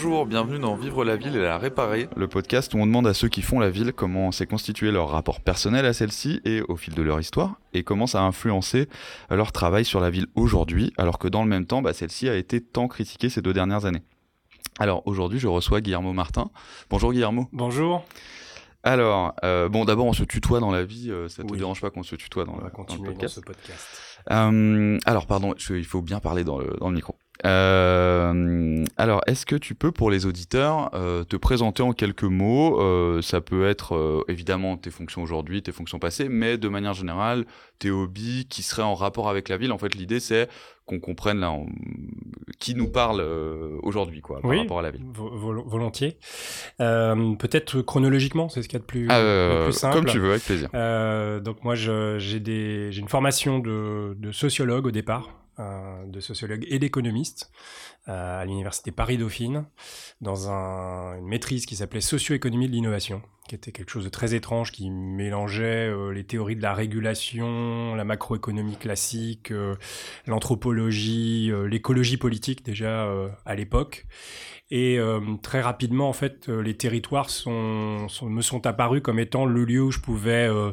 Bonjour, bienvenue dans Vivre la ville et la réparer, le podcast où on demande à ceux qui font la ville comment s'est constitué leur rapport personnel à celle-ci et au fil de leur histoire, et comment ça a influencé leur travail sur la ville aujourd'hui, alors que dans le même temps, bah, celle-ci a été tant critiquée ces deux dernières années. Alors aujourd'hui, je reçois Guillermo Martin. Bonjour Guillermo. Bonjour. Alors, euh, bon, d'abord, on se tutoie dans la vie. euh, ça te dérange pas qu'on se tutoie dans, On va le- dans le continuer dans podcast ce podcast. Euh, alors, pardon, je- il faut bien parler dans le, dans le micro. Euh, alors, est-ce que tu peux, pour les auditeurs, euh, te présenter en quelques mots Euh, Ça peut être évidemment tes fonctions aujourd'hui, tes fonctions passées, mais de manière générale, tes hobbies qui seraient en rapport avec la ville. En fait, l'idée, c'est qu'on comprenne là, qui nous parle aujourd'hui, quoi, par Oui. rapport à la ville. Vo- vol- volontiers. Peut-être chronologiquement, c'est ce qu'il y a de plus, Ah, plus simple. comme tu veux, avec plaisir. Donc moi, j'ai des- une formation de, de sociologue au départ, de sociologue et d'économiste euh, à l'université Paris-Dauphine, dans un- une maîtrise qui s'appelait socio-économie de l'innovation, qui était quelque chose de très étrange, qui mélangeait euh, les théories de la régulation, la macroéconomie classique, euh, l'anthropologie, euh, l'écologie politique déjà euh, à l'époque. Et euh, très rapidement, en fait, euh, les territoires sont, sont- me sont apparus comme étant le lieu où je pouvais euh,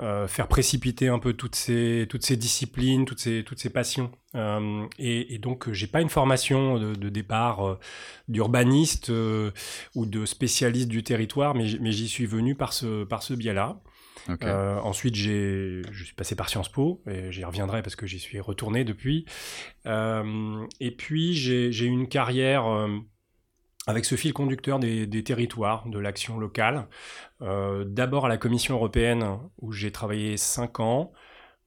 euh, faire précipiter un peu toutes ces, toutes ces disciplines, toutes ces, toutes ces passions. Euh, et, et donc, j'ai pas une formation de, de départ euh, d'urbaniste euh, ou de spécialiste du territoire, mais, mais j'y suis venu par ce, par ce biais-là. Ok. Euh, ensuite, j'ai, je suis passé par Sciences Po, et j'y reviendrai parce que j'y suis retourné depuis. Euh, et puis, j'ai, j'ai eu une carrière euh, avec ce fil conducteur des, territoires, de l'action locale. Euh, d'abord à la Commission européenne, où j'ai travaillé cinq ans.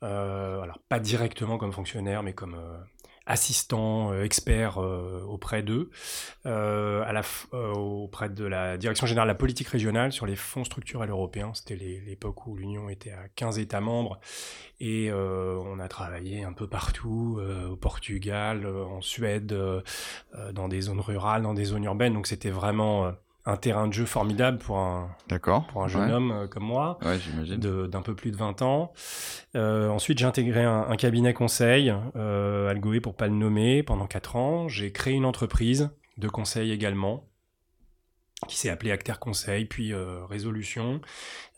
Euh, alors, pas directement comme fonctionnaire, mais comme euh, assistant, euh, expert euh, auprès d'eux, euh, à la auprès de la Direction générale de la politique régionale sur les fonds structurels européens. C'était l'époque où l'Union était à 15 États membres et on a travaillé un peu partout, au Portugal, en Suède, dans des zones rurales, dans des zones urbaines. Donc c'était vraiment un terrain de jeu formidable pour un, D'accord. pour un jeune ouais. homme euh, comme moi Ouais, d'un peu plus de 20 ans. Euh, ensuite, j'ai intégré un, un cabinet conseil, euh, Algoé pour pas le nommer, pendant 4 ans. J'ai créé une entreprise de conseil également, qui s'est appelée Acter Conseil, puis euh, Résolution.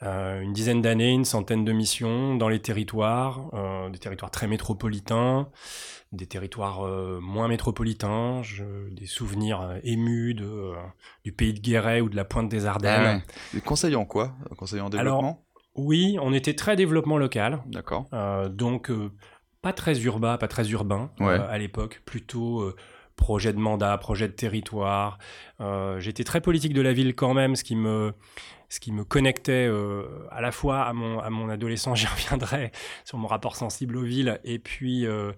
Euh, une dizaine d'années, une centaine de missions dans les territoires, euh, des territoires très métropolitains, des territoires moins métropolitains, je- des souvenirs émus de, du pays de Guéret ou de la pointe des Ardennes. Ah ouais. Et Conseil en quoi? Conseil en Alors, développement? Oui, on était très développement local. D'accord. Donc, pas très urbain, pas très urbain Ouais. à l'époque, plutôt projet de mandat, projet de territoire. Euh, J'étais très politique de la ville quand même, ce qui me, ce qui me connectait euh, à la fois à mon, à mon adolescence, j'y reviendrai, sur mon rapport sensible aux villes, et puis euh,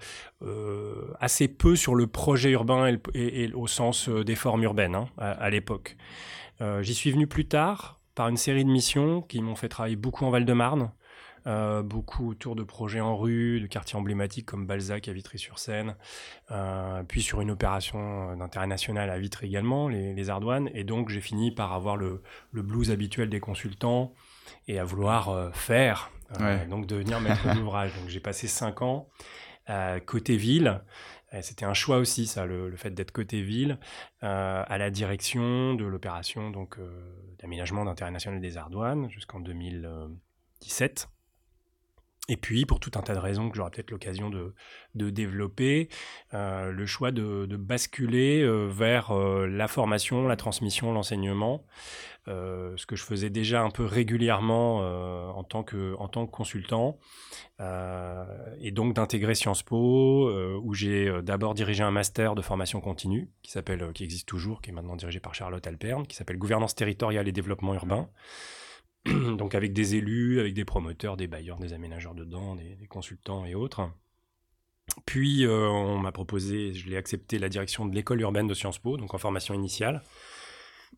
assez peu sur le projet urbain et, au sens des formes urbaines hein, à, l'époque. J'y suis venu plus tard par une série de missions qui m'ont fait travailler beaucoup en Val-de-Marne, euh, beaucoup autour de projets en rue, de quartiers emblématiques comme Balzac à Vitry-sur-Seine, euh, puis sur une opération d'intérêt national à Vitry également, les, les Ardoines. Et donc j'ai fini par avoir le, le blues habituel des consultants et à vouloir euh, faire, euh, Ouais. donc devenir maître d'ouvrage. Donc j'ai passé cinq ans euh, côté ville. Euh, C'était un choix aussi, ça, le, le fait d'être côté ville, euh, à la direction de l'opération donc euh, d'aménagement d'intérêt national des Ardoines jusqu'en 2017. Et puis, pour tout un tas de raisons que j'aurai peut-être l'occasion de, développer, euh, le choix de, basculer euh, vers euh, la formation, la transmission, l'enseignement, ce que je faisais déjà un peu régulièrement en, tant que, consultant, et donc d'intégrer Sciences Po, où j'ai d'abord dirigé un master de formation continue, qui, s'appelle, qui existe toujours, qui est maintenant dirigé par Charlotte Alperne, qui s'appelle Gouvernance territoriale et développement urbain donc avec des élus, avec des promoteurs, des bailleurs, des aménageurs dedans, des, des consultants et autres. Puis euh, on m'a proposé, je l'ai accepté, la direction de l'école urbaine de Sciences Po, donc en formation initiale.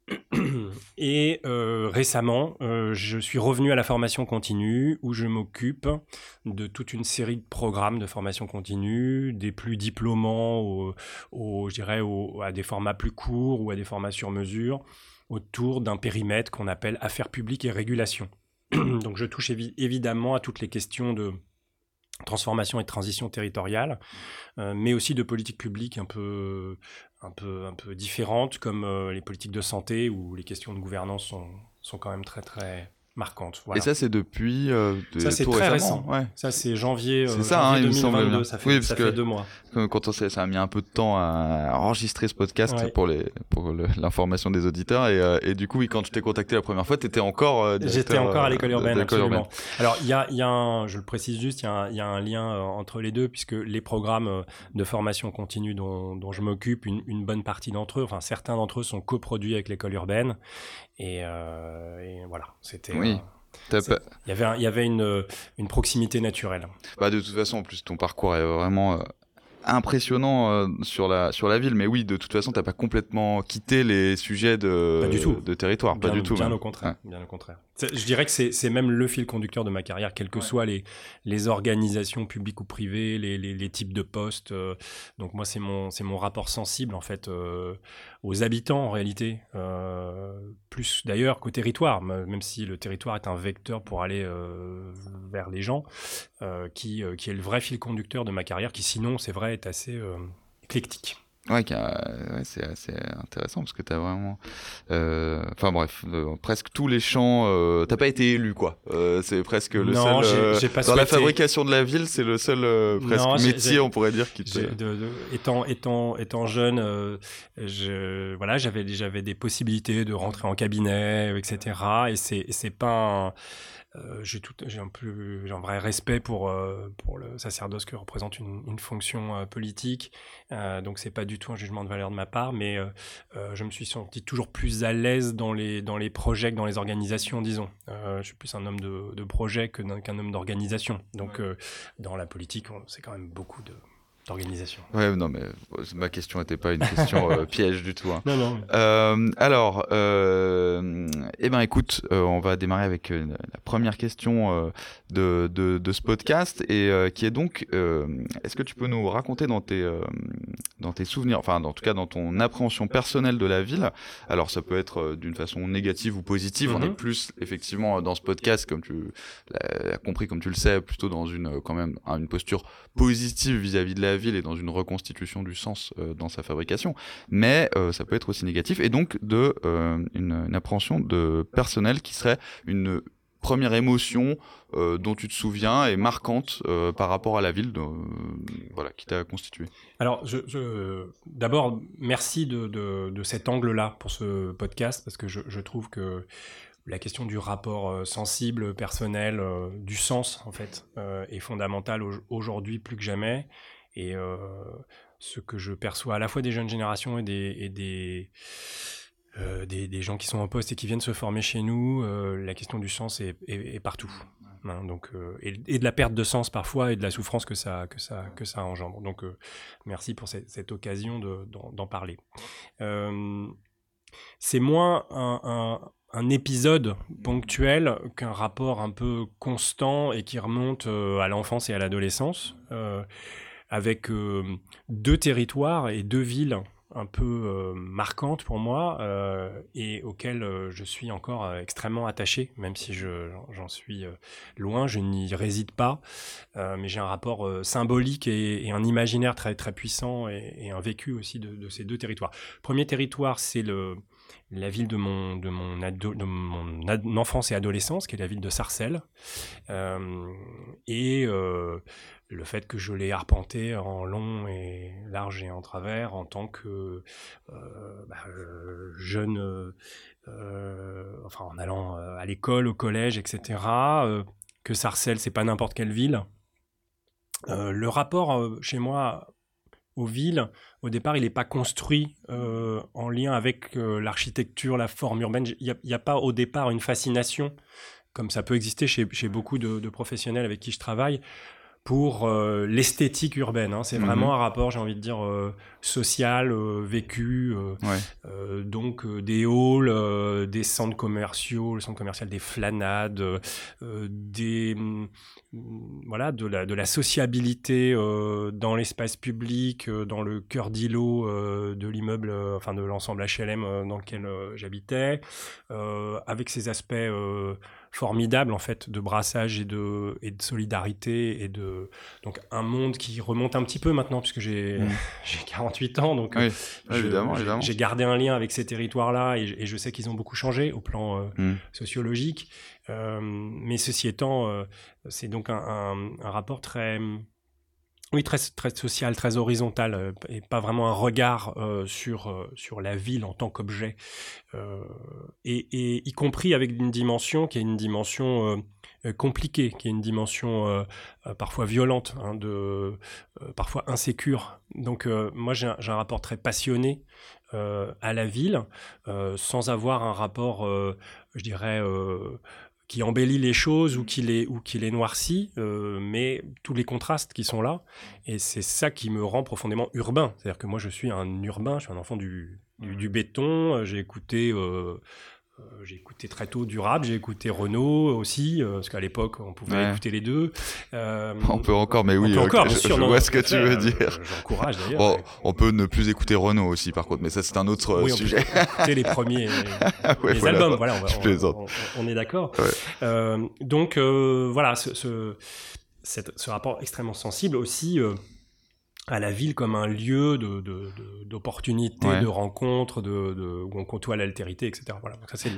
Et euh, récemment, euh, je suis revenu à la formation continue où je m'occupe de toute une série de programmes de formation continue, des plus diplômants au, je dirais à des formats plus courts ou à des formats sur mesure, autour d'un périmètre qu'on appelle affaires publiques et régulation. Donc je touche évi- évidemment à toutes les questions de transformation et transition territoriale, euh, mais aussi de politique publique un peu, un peu, un peu différentes, comme les politiques de santé ou les questions de gouvernance sont, sont quand même très très marquante. Et ça, c'est depuis. Euh, ça, c'est très récent. Ouais. Ça, c'est janvier, euh, ça, hein, 2022. Ça fait, oui, ça fait deux mois. Quand on sait, ça a mis un peu de temps à enregistrer ce podcast pour les pour l'information des auditeurs. Et, euh, et, du coup, oui, quand je t'ai contacté la première fois, tu étais encore. Euh, J'étais encore à l'école urbaine, absolument. Alors, il y a, y a un, je le précise juste, il y, y, a un lien entre les deux, puisque les programmes de formation continue dont, dont je m'occupe, une, une, bonne partie d'entre eux, enfin certains d'entre eux sont coproduits avec l'école urbaine. Et, et voilà, c'était. Oui. Il y avait, il y avait une, une proximité naturelle. Bah de toute façon, en plus, ton parcours est vraiment euh, impressionnant euh, sur la sur la ville mais oui de toute façon t'as pas complètement quitté les sujets de de territoire pas du tout bien au contraire bien au contraire je dirais que c'est même le fil conducteur de ma carrière quelles que soient les les organisations publiques ou privées les, les, les types de postes euh. donc moi c'est mon rapport sensible en fait euh, aux habitants en réalité plus d'ailleurs qu'au territoire même si le territoire est un vecteur pour aller vers les gens qui qui est le vrai fil conducteur de ma carrière qui sinon c'est vrai est assez euh, éclectique. Ouais, c'est assez intéressant parce que tu as vraiment. Euh, enfin bref, euh, presque tous les champs. Euh, t'as pas été élu quoi. c'est presque le non, seul. pas dans la fabrication de la ville, c'est le seul presque métier, on pourrait dire, qui te. étant, étant, étant jeune, je, voilà, j'avais j'avais des possibilités de rentrer en cabinet, etc. Et c'est pas un j'ai tout, j'ai un peu, j'ai un vrai respect pour euh, pour le sacerdoce que représente une, une fonction euh, politique. donc c'est pas du tout un jugement de valeur de ma part, mais je me suis senti toujours plus à l'aise dans les dans les projets que dans les organisations, disons. je suis plus un homme de, de projet que qu'un homme d'organisation. Donc dans la politique, c'est quand même beaucoup de d'organisation. Ouais, non, mais ma question n'était pas une question euh, piège du tout. Hein. Non, non. Euh, alors, euh, eh ben, écoute, euh, on va démarrer avec la première question de, de, de, ce podcast et qui est donc, est-ce que tu peux nous raconter dans tes, dans tes souvenirs, enfin, en tout cas dans ton appréhension personnelle de la ville, alors ça peut être d'une façon négative ou positive, on est mhm. plus effectivement dans ce podcast, comme tu l'as compris, comme tu le sais, plutôt dans une quand même une posture positive vis-à-vis de la ville et dans une reconstitution du sens euh, dans sa fabrication, mais euh, ça peut être aussi négatif et donc de euh, une, appréhension de personnel qui serait une première émotion dont tu te souviens et marquante par rapport à la ville voilà, qui t'a constitué Alors, je, d'abord, merci de, cet angle-là pour ce podcast, parce que je trouve que la question du rapport sensible, personnel, du sens, en fait, est fondamentale aujourd'hui plus que jamais. Et ce que je perçois à la fois des jeunes générations et des, des, des, gens qui sont en poste et qui viennent se former chez nous, la question du sens est, partout. Hein, donc, et, de la perte de sens parfois et de la souffrance que ça, que ça, que ça engendre. Donc, merci pour cette, occasion d'en parler. c'est moins un, un, épisode ponctuel qu'un rapport un peu constant et qui remonte à l'enfance et à l'adolescence avec euh, deux territoires et deux villes un peu euh, marquantes pour moi euh, et auxquelles je suis encore extrêmement attaché, même si j'en suis loin, je n'y réside pas, mais j'ai un rapport symbolique et, un imaginaire très, très puissant et, un vécu aussi de, ces deux territoires. Premier territoire, c'est le, la ville de mon, de mon, de mon enfance et adolescence, qui est la ville de Sarcelles. et le fait que je l'ai arpenté en long et large et en travers en tant que euh, bah, euh, jeune, euh, en allant à l'école, au collège, etc. que Sarcelles, c'est pas n'importe quelle ville. le rapport chez moi aux villes, au départ, il n'est pas construit en lien avec l'architecture, la forme urbaine. Il n'y a, pas au départ une fascination, comme ça peut exister chez, beaucoup de, professionnels avec qui je travaille, pour euh, l'esthétique urbaine. Hein. C'est mhm. vraiment un rapport, j'ai envie de dire, euh, social, euh, vécu. donc des halls, des centres commerciaux, le centre commercial des flanades, des mm, voilà de la, de la sociabilité dans l'espace public, dans le cœur d'îlot de l'immeuble, enfin de l'ensemble HLM dans lequel j'habitais, avec ses aspects formidable en fait de brassage et de, et de solidarité et de donc un monde qui remonte un petit peu maintenant puisque j'ai mmh. j'ai 48 ans donc oui. évidemment, j'ai gardé un lien avec ces territoires là et, je sais qu'ils ont beaucoup changé au plan mmh. sociologique mais ceci étant c'est donc un, un rapport très oui, très, très social, très horizontal, euh, et pas vraiment un regard euh, sur, euh, sur la ville en tant qu'objet, et, et, y compris avec une dimension qui est une dimension compliquée, qui est une dimension parfois violente, hein, de, parfois insécure. Donc moi j'ai un, rapport très passionné à la ville, sans avoir un rapport, je dirais, qui embellit les choses ou qui les, ou qui les noircit, euh, mais tous les contrastes qui sont là. Et c'est ça qui me rend profondément urbain. C'est-à-dire que moi, je suis un urbain, je suis un enfant du, du, béton. Euh, j'ai écouté euh, j'ai écouté très tôt du rap, j'ai écouté Renault aussi, euh, parce qu'à l'époque on pouvait écouter les deux. Euh, on peut encore, mais oui, encore, je, vois ce que tu veux dire. J'encourage d'ailleurs. on peut ne plus écouter Renault aussi, par contre, mais ça c'est un autre sujet. On peut écouter les premiers les albums, voilà, on, on, est d'accord. donc voilà, ce, ce, ce, rapport extrêmement sensible aussi à la ville comme un lieu d'opportunité, de, de, de rencontre, de, où on côtoie l'altérité, etc. Voilà. Donc ça c'est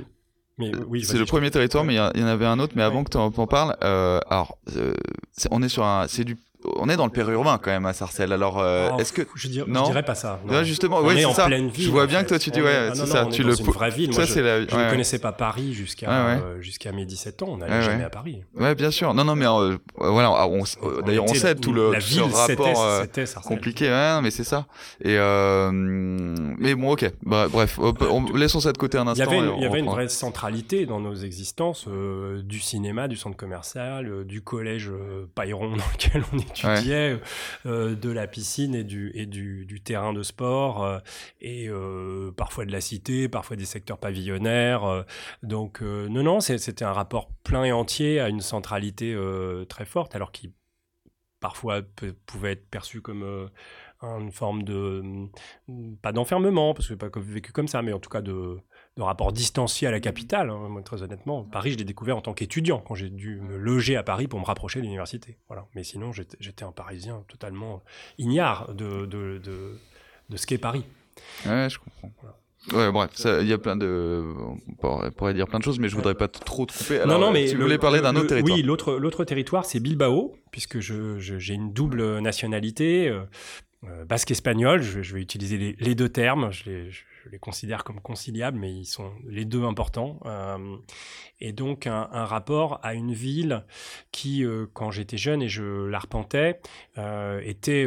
mais oui, c'est le premier territoire, mais il y, en avait un autre. Mais avant que tu en, parles, euh, alors euh, on est sur un, c'est du on est dans le périurbain quand même à Sarcelles. Alors, euh, oh, est-ce que je, dirais, non je dirais pas ça non. justement, oui, c'est ça. Ville, je vois bien que toi tu dis ouais, c'est ça. tu le une vraie ville. Moi, je, ne connaissais pas Paris jusqu'à euh, jusqu'à mes 17 ans. On n'allait jamais à Paris. Ouais, bien sûr. Non, non, mais euh, voilà. D'ailleurs, on sait tout le rapport compliqué. Ouais, mais c'est ça. Et mais bon, ok. Bah, bref, laissons ça de côté un instant. Il y avait une vraie centralité dans nos existences du cinéma, du centre commercial, du collège Pailleron dans lequel on est étudiait euh, de la piscine et du, et du, du terrain de sport, euh, et euh, parfois de la cité, parfois des secteurs pavillonnaires. donc, non, non, c'était un rapport plein et entier à une centralité très forte, alors qui parfois pouvait être perçu comme une forme de, pas d'enfermement, parce que pas vécu comme ça, mais en tout cas de, de rapport distancié à la capitale. Hein, très honnêtement, Paris, je l'ai découvert en tant qu'étudiant, quand j'ai dû me loger à Paris pour me rapprocher de l'université. Voilà. Mais sinon, j'étais un Parisien totalement ignare de, de, de, de ce qu'est Paris. Ouais, je comprends. Ouais, bref, il y a plein de, on pourrait dire plein de choses, mais je voudrais pas trop te couper. Alors, non, non, mais tu voulais parler d'un autre territoire. Oui, l'autre, territoire, c'est Bilbao, puisque je, j'ai une double nationalité, euh, euh, basque-espagnol. Je, vais utiliser les, deux termes. Je les, je les considère comme conciliables, mais ils sont les deux importants. Euh, et donc un, rapport à une ville qui, euh, quand j'étais jeune et je l'arpentais, euh, était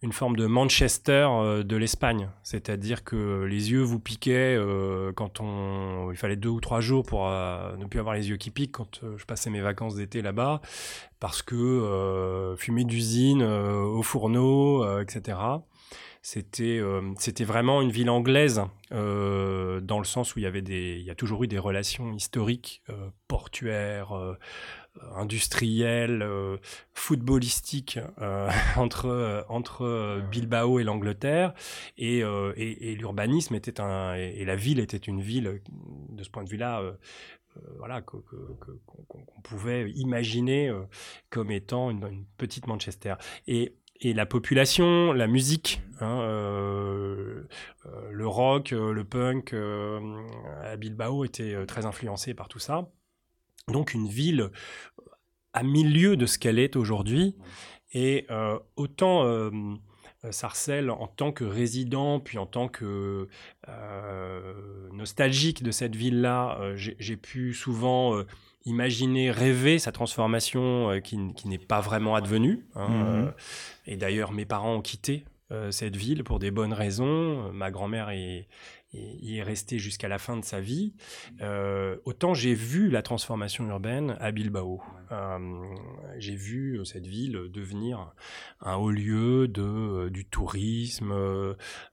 une forme de Manchester de l'Espagne. C'est-à-dire que les yeux vous piquaient quand on, il fallait deux ou trois jours pour ne plus avoir les yeux qui piquent quand je passais mes vacances d'été là-bas, parce que fumer d'usine au fourneau, etc. C'était euh, c'était vraiment une ville anglaise euh, dans le sens où il y avait des il y a toujours eu des relations historiques euh, portuaires industrielles footballistiques entre entre Bilbao et l'Angleterre et, et, l'urbanisme était un et, la ville était une ville de ce point de vue-là voilà, qu'on pouvait imaginer comme étant une, une, petite Manchester. Et et la population, la musique, hein, euh, euh, le rock, euh, le punk à Bilbao était très influencé par tout ça. Donc une ville à milieu de ce qu'elle est aujourd'hui. Et autant Sarcelles, en tant que résident, puis en tant que nostalgique de cette ville-là, j'ai pu souvent imaginer, rêver sa transformation euh, qui, n'est pas vraiment advenue. Hein, mhm. euh, et d'ailleurs, mes parents ont quitté euh, cette ville pour des bonnes raisons. Ma grand-mère est, y est resté jusqu'à la fin de sa vie. Euh, autant j'ai vu la transformation urbaine à Bilbao. Euh, j'ai vu cette ville devenir un haut lieu de, euh, du tourisme,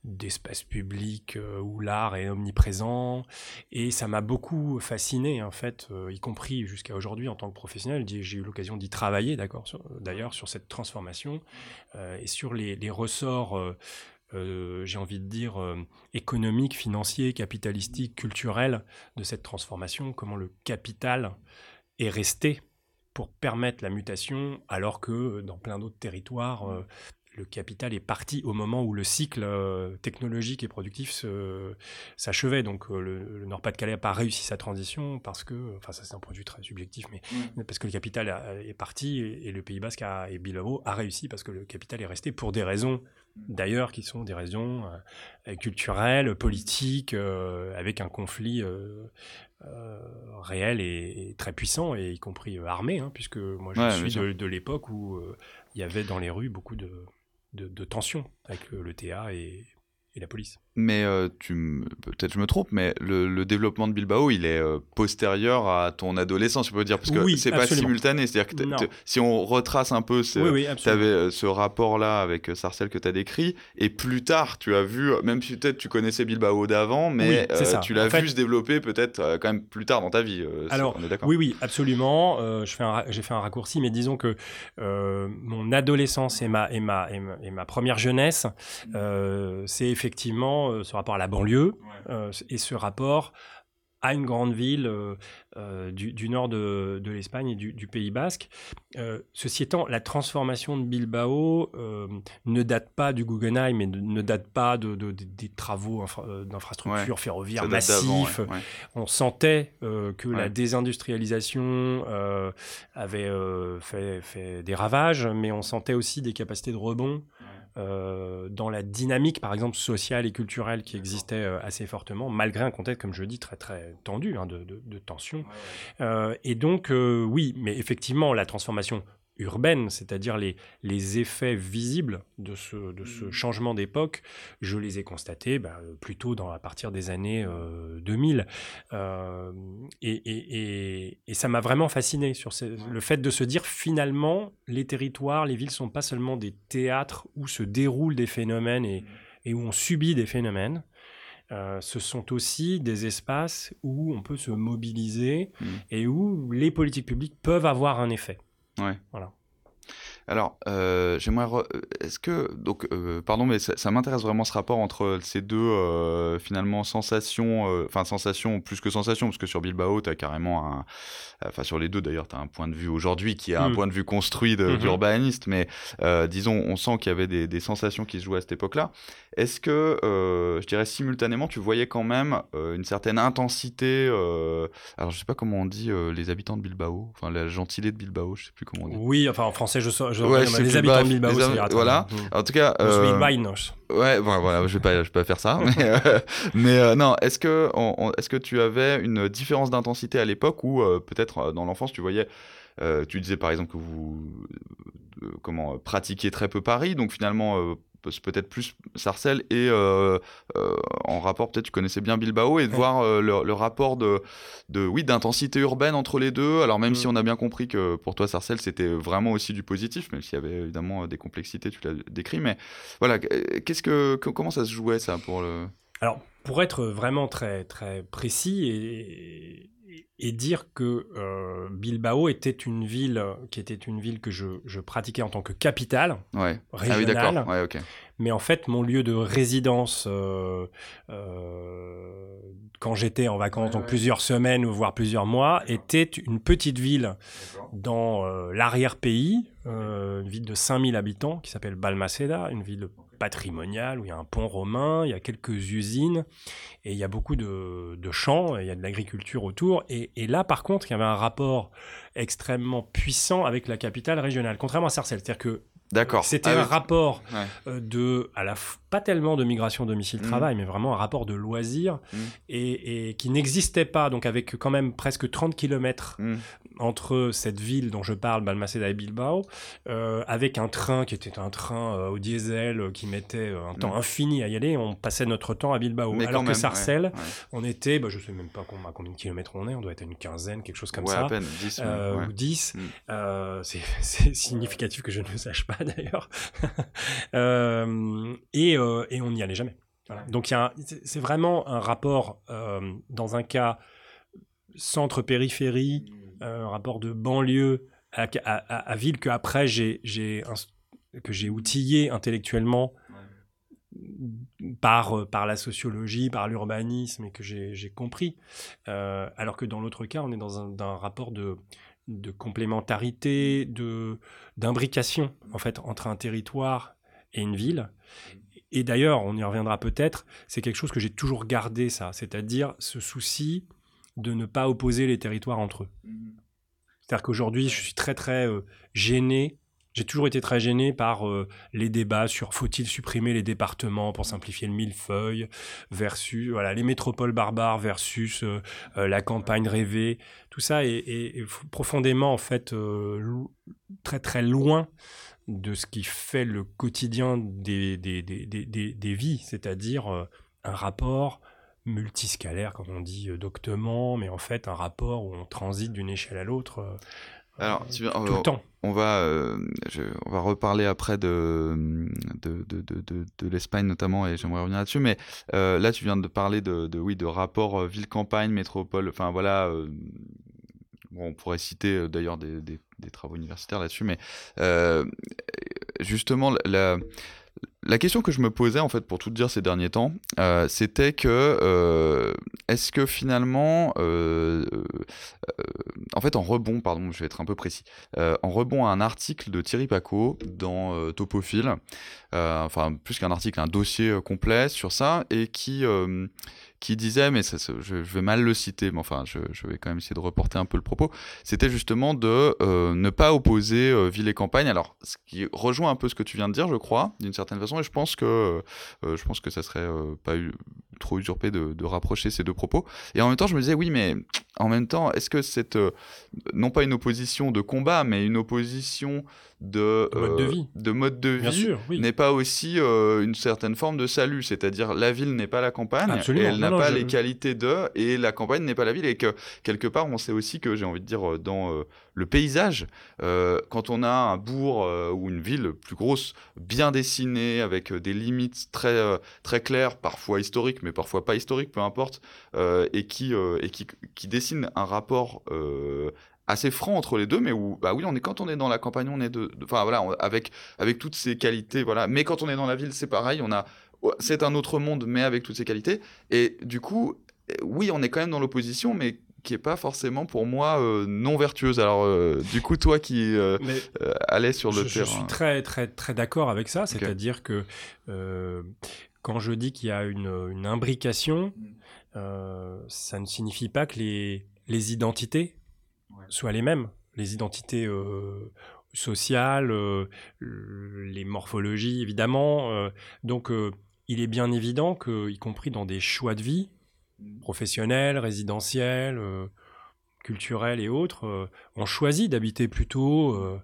d'espace public où l'art est omniprésent. Et ça m'a beaucoup fasciné, en fait, y compris jusqu'à aujourd'hui en tant que professionnel. J'ai eu l'occasion d'y travailler, d'accord, d'ailleurs, sur cette transformation et sur les ressorts j'ai envie de dire, économique, financier, capitalistique, culturel de cette transformation, comment le capital est resté pour permettre la mutation, alors que dans plein d'autres territoires, le capital est parti au moment où le cycle euh, technologique et productif s'achevait. Donc euh, le, Nord-Pas-de-Calais n'a pas réussi sa transition parce que, enfin ça c'est un point de vue très subjectif, mais parce que le capital est parti et, le Pays Basque et Bilbao a réussi parce que le capital est resté pour des raisons d'ailleurs qui sont des raisons euh, culturelles, politiques, avec un conflit réel et, très puissant, et y compris armé, hein, puisque moi je suis de, de l'époque où il y avait dans les rues beaucoup de, de, tension avec le, TA et, la police. Mais euh, tu peut-être je me trompe, mais le, développement de Bilbao, il est euh, postérieur à ton adolescence, je peux dire, parce que oui, c'est pas simultané. C'est-à-dire que si on retrace un peu, tu avais euh, ce rapport-là avec Sarcelles que tu as décrit, et plus tard, tu as vu, même si peut-être tu connaissais Bilbao d'avant, mais tu l'as vu se développer peut-être quand même plus tard dans ta vie. Alors, oui, oui, absolument. j'ai fait, fait, un raccourci, mais disons que mon adolescence et ma, et ma, et ma, première jeunesse, c'est effectivement euh, ce rapport à la banlieue euh, et ce rapport à une grande ville euh, du, nord de, l'Espagne et du, Pays basque. ceci étant, la transformation de Bilbao ne date pas du Guggenheim et ne, date pas de, des travaux d'infrastructures ferroviaires massifs. On sentait que la désindustrialisation avait fait, fait, des ravages, mais on sentait aussi des capacités de rebond euh, dans la dynamique, par exemple, sociale et culturelle qui existait euh, assez fortement, malgré un contexte, comme je dis, très très tendu, hein, de, de, tension. Euh, et donc, oui, mais effectivement, la transformation urbaine, c'est-à-dire les, les effets visibles de ce, de ce mmh. changement d'époque, je les ai constatés bah, plutôt dans, à partir des années 2000. Euh, euh, et, et, et, ça m'a vraiment fasciné sur le fait de se dire finalement, les territoires, les villes sont pas seulement des théâtres où se déroulent des phénomènes et, mmh. où on subit des phénomènes. Euh, ce sont aussi des espaces où on peut se mobiliser mmh. et où les politiques publiques peuvent avoir un effet. Ouais. Voilà. Alors, euh, j'aimerais. Est-ce que. Donc, euh, pardon, mais ça, m'intéresse vraiment ce rapport entre ces deux, euh, finalement, sensations. Enfin, sensations plus que sensations, parce que sur Bilbao, tu as carrément un. Enfin, sur les deux, d'ailleurs, tu as un point de vue aujourd'hui qui est un mm. point de vue construit mm-hmm. d'urbaniste, mais disons, on sent qu'il y avait des, des, sensations qui se jouaient à cette époque-là. Est-ce que, je dirais, simultanément, tu voyais quand même une certaine intensité. alors, je sais pas comment on dit les habitants de Bilbao, enfin, la gentilité de Bilbao, je sais plus comment on dit. Oui, enfin, en français, je, je ouais, les habitants de Bilbao, Voilà. En tout cas. Euh, ouais, voilà, je vais pas, je vais pas faire ça. mais, euh, mais euh, non, est-ce que, est-ce que tu avais une différence d'intensité à l'époque où peut-être dans l'enfance tu voyais, tu disais par exemple que vous, comment, pratiquiez très peu Paris, donc finalement peut-être plus Sarcelles et euh, euh, en rapport peut-être tu connaissais bien Bilbao et de voir euh, le, rapport de, de oui d'intensité urbaine entre les deux alors même si mm. on a bien compris que pour toi Sarcelles c'était vraiment aussi du positif même s'il y avait évidemment des complexités tu l'as décrit mais voilà qu'est-ce que comment ça se jouait ça pour le alors pour être vraiment très très précis et et dire que euh, Bilbao était une ville qui était une ville que je, je pratiquais en tant que capitale ouais. régionale. Ah oui, ouais, Mais en fait, mon lieu de résidence euh, euh, quand j'étais en vacances, donc plusieurs semaines ou voire plusieurs mois, était une petite ville dans l'arrière-pays, une ville de 5000 habitants qui s'appelle Balmaceda, une ville patrimonial, où il y a un pont romain, il y a quelques usines, et il y a beaucoup de, champs, il y a de l'agriculture autour. Et, là, par contre, il y avait un rapport extrêmement puissant avec la capitale régionale, contrairement à Sarcelles. C'est-à-dire que D'accord. C'était ah un rapport euh, de, à la, pas tellement de migration domicile-travail, mmh. mais vraiment un rapport de loisirs mmh. et, qui n'existait pas, donc avec quand même presque 30 km mmh. entre cette ville dont je parle, Balmaceda et Bilbao, euh, avec un train qui était un train euh, au diesel qui mettait un temps infini à y aller. On passait notre temps à Bilbao. Alors que Sarcelles, on était, bah, je sais même pas combien, combien de kilomètres on est, on doit être à une quinzaine, quelque chose comme ça. À peine, 10, ou 10. c'est significatif que je ne sache pas d'ailleurs. Euh, et, euh, et, on n'y allait jamais. Donc c'est vraiment un rapport, euh, dans un cas centre-périphérie, un rapport de banlieue à, ville que après j'ai que j'ai outillé intellectuellement par, par la sociologie, par l'urbanisme, et que j'ai compris. alors que dans l'autre cas, on est dans un, rapport de, de complémentarité, de d'imbrication en fait entre un territoire et une ville. Et d'ailleurs, on y reviendra peut-être, c'est quelque chose que j'ai toujours gardé ça, c'est-à-dire ce souci de ne pas opposer les territoires entre eux. Mmh c'est-à-dire qu'aujourd'hui, je suis très très euh, gêné. J'ai toujours été très gêné par euh, les débats sur faut-il supprimer les départements pour simplifier le millefeuille versus voilà les métropoles barbares versus euh, la campagne rêvée. Tout ça est, profondément en fait très très loin de ce qui fait le quotidien des, des, des, des vies, c'est-à-dire un rapport multiscalaire, comme on dit euh, doctement, mais en fait un rapport où on transite d'une échelle à l'autre. Euh, Alors, tu, tout le temps. On va, euh, on va reparler après de, de, de, de, de l'Espagne notamment, et j'aimerais revenir là-dessus. Mais là, tu viens de parler de, oui, de rapport ville-campagne, métropole. Enfin, voilà. Bon, on pourrait citer d'ailleurs des, des, des, travaux universitaires là-dessus, mais justement, la, question que je me posais en fait pour tout dire ces derniers temps, euh, c'était que euh, est-ce que finalement, euh, en fait en rebond, pardon, je vais être un peu précis, en rebond à un article de Thierry Paco dans Topophile, enfin plus qu'un article, un dossier complet sur ça et qui qui disait, mais je, vais mal le citer, mais enfin, je, vais quand même essayer de reporter un peu le propos, c'était justement de euh, ne pas opposer euh, ville et campagne. Alors, ce qui rejoint un peu ce que tu viens de dire, je crois, d'une certaine façon, et je pense que, euh, je pense que ça serait pas eu, trop usurpé de, de, rapprocher ces deux propos. Et en même temps, je me disais, oui, mais en même temps, est-ce que c'est non pas une opposition de combat, mais une opposition de, mode de vie, de mode de vie n'est pas aussi une certaine forme de salut, c'est-à-dire la ville n'est pas la campagne, et elle n'a pas les qualités de, et la campagne n'est pas la ville, et que quelque part on sait aussi que j'ai envie de dire dans euh, le paysage, euh, quand on a un bourg euh, ou une ville plus grosse, bien dessinée, avec des limites très, très claires, parfois historiques, mais parfois pas historiques, peu importe, et, qui, et qui, qui dessine un rapport assez franc entre les deux, mais où, bah oui, on est, quand on est dans la campagne, on est de, enfin voilà, avec, avec toutes ces qualités, voilà. Mais quand on est dans la ville, c'est pareil, on a, c'est un autre monde, mais avec toutes ces qualités. Et du coup, oui, on est quand même dans l'opposition, mais qui est pas forcément pour moi euh, non vertueuse. Alors, euh, du coup, toi qui euh, allais sur le terrain. Je suis très, très, très d'accord avec ça. C'est-à-dire que quand je dis qu'il y a une, une imbrication, ça ne signifie pas que les, les identités soient les mêmes. Les identités sociales, les morphologies, évidemment. donc, il est bien évident que, y compris dans des choix de vie, professionnels, résidentiels, euh, culturels et autres, euh, on choisit d'habiter plutôt euh,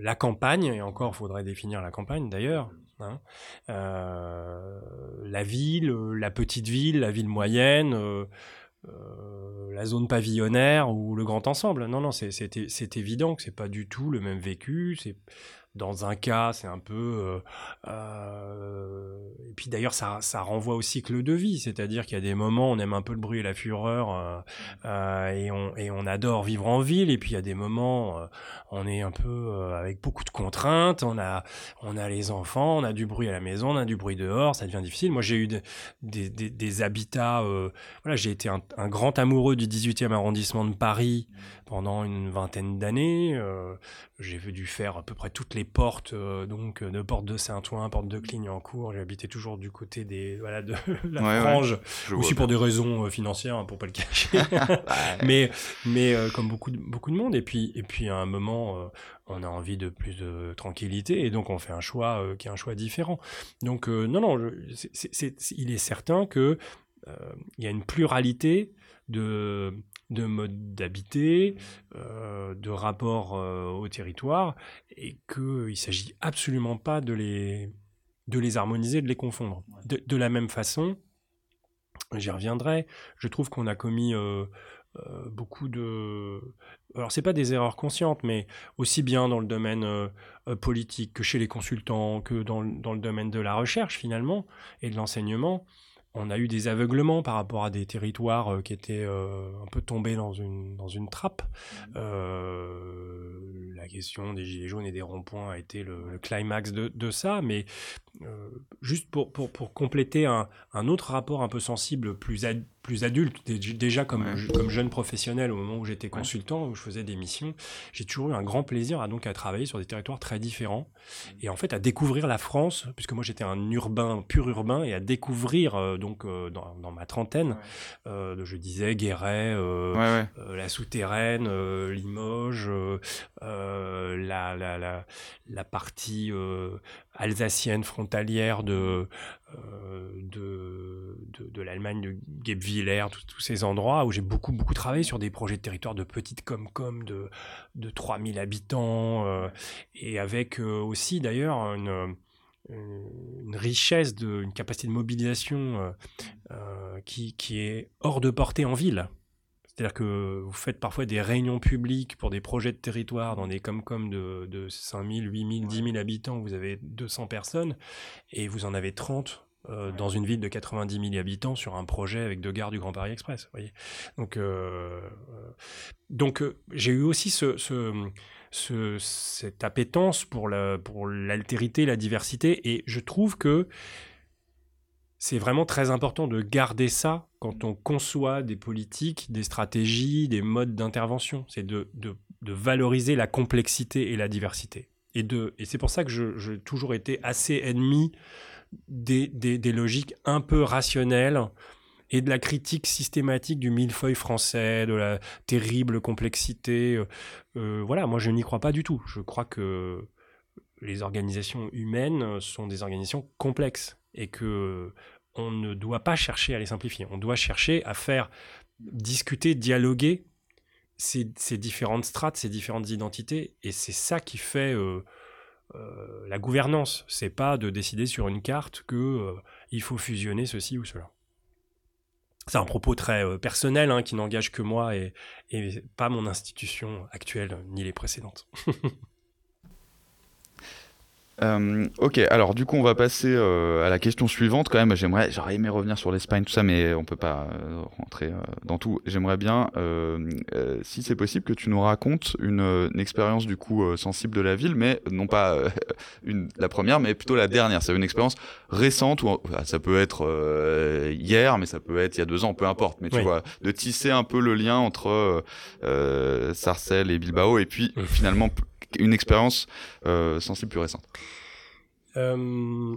la campagne, et encore faudrait définir la campagne d'ailleurs, hein, la ville, la petite ville, la ville moyenne. La zone pavillonnaire ou le grand ensemble. Non, non, c'est évident que c'est pas du tout le même vécu. Dans un cas, c'est un peu... Euh, euh, et puis d'ailleurs, ça, ça, renvoie au cycle de vie, c'est-à-dire qu'il y a des moments, on aime un peu le bruit et la fureur, euh, et, on, adore vivre en ville, et puis il y a des moments, on est un peu avec beaucoup de contraintes, on a, on a les enfants, on a du bruit à la maison, on a du bruit dehors, ça devient difficile. Moi, j'ai eu des, des, habitats... voilà, j'ai été un, grand amoureux du 18e arrondissement de Paris pendant une vingtaine d'années. j'ai dû faire à peu près toutes les portes, euh, donc euh, de porte de Saint-Ouen, porte de Clignancourt. J'ai habité toujours du côté des, voilà, de la frange, aussi pour des raisons euh, financières, hein, pour pas le cacher. mais mais comme beaucoup de, beaucoup de monde. Et puis, et puis à un moment, on a envie de plus de tranquillité et donc on fait un choix qui est un choix différent. Donc non, non, il est certain que il y a une pluralité de, de mode d'habiter, euh, de rapport euh, au territoire, et qu'il ne s'agit absolument pas de les, de les harmoniser, de les confondre. De, la même façon, j'y reviendrai, je trouve qu'on a commis euh, beaucoup de... Alors c'est pas des erreurs conscientes, mais aussi bien dans le domaine politique que chez les consultants, que dans, dans, le domaine de la recherche finalement, et de l'enseignement, on a eu des aveuglements par rapport à des territoires euh, qui étaient euh, un peu tombés dans une, dans une trappe. Mmh. Euh, la question des gilets jaunes et des ronds-points a été le, climax de, ça, mais juste pour, pour, pour compléter un, un, autre rapport un peu sensible, plus, plus adulte, déjà comme, comme jeune professionnel au moment où j'étais consultant, où je faisais des missions, j'ai toujours eu un grand plaisir à, donc, à travailler sur des territoires très différents mmh. et en fait à découvrir la France, puisque moi j'étais un urbain, pur urbain, et à découvrir euh, donc euh, dans, dans, ma trentaine, euh, je disais Guéret, la souterraine, Limoges, la, la, la, la, partie alsacienne de, euh, de, de, l'Allemagne, de Guebwiller, tous ces endroits où j'ai beaucoup, beaucoup travaillé sur des projets de territoire de petites com-com de, de 3000 habitants, euh, et avec euh, aussi d'ailleurs une, une, richesse, de, une capacité de mobilisation qui, qui est hors de portée en ville. C'est-à-dire que vous faites parfois des réunions publiques pour des projets de territoire dans des com-com de, de 5 000, 8 000, 10 000 habitants, vous avez 200 personnes, et vous en avez 30 euh, dans une ville de 90 000 habitants sur un projet avec deux gares du Grand Paris Express. Voyez donc, euh, euh, donc j'ai eu aussi ce, ce, cette appétence pour l'altérité, la, la diversité, et je trouve que c'est vraiment très important de garder ça quand on conçoit des politiques, des stratégies, des modes d'intervention. C'est de, valoriser la complexité et la diversité. Et, c'est pour ça que j'ai toujours été assez ennemi des, logiques un peu rationnelles et de la critique systématique du millefeuille français, de la terrible complexité. Euh, euh, voilà, moi je n'y crois pas du tout. Je crois que les organisations humaines sont des organisations complexes et que on ne doit pas chercher à les simplifier. On doit chercher à faire discuter, dialoguer ces, différentes strates, ces différentes identités. Et c'est ça qui fait euh, euh, la gouvernance. C'est pas de décider sur une carte que euh, il faut fusionner ceci ou cela. C'est un propos très personnel hein, qui n'engage que moi et, et pas mon institution actuelle ni les précédentes. Euh, ok, alors du coup on va passer euh, à la question suivante quand même. J'aimerais, j'aurais aimé revenir sur l'Espagne tout ça, mais on peut pas euh, rentrer dans tout. J'aimerais bien, si c'est possible, que tu nous racontes une, expérience du coup sensible de la ville, mais non pas une, la première, mais plutôt la dernière. C'est une expérience récente ou ça peut être hier, mais ça peut être il y a deux ans, peu importe. Mais tu vois, de tisser un peu le lien entre Sarcelles et Bilbao, et puis finalement une expérience euh, sensible plus récente euh,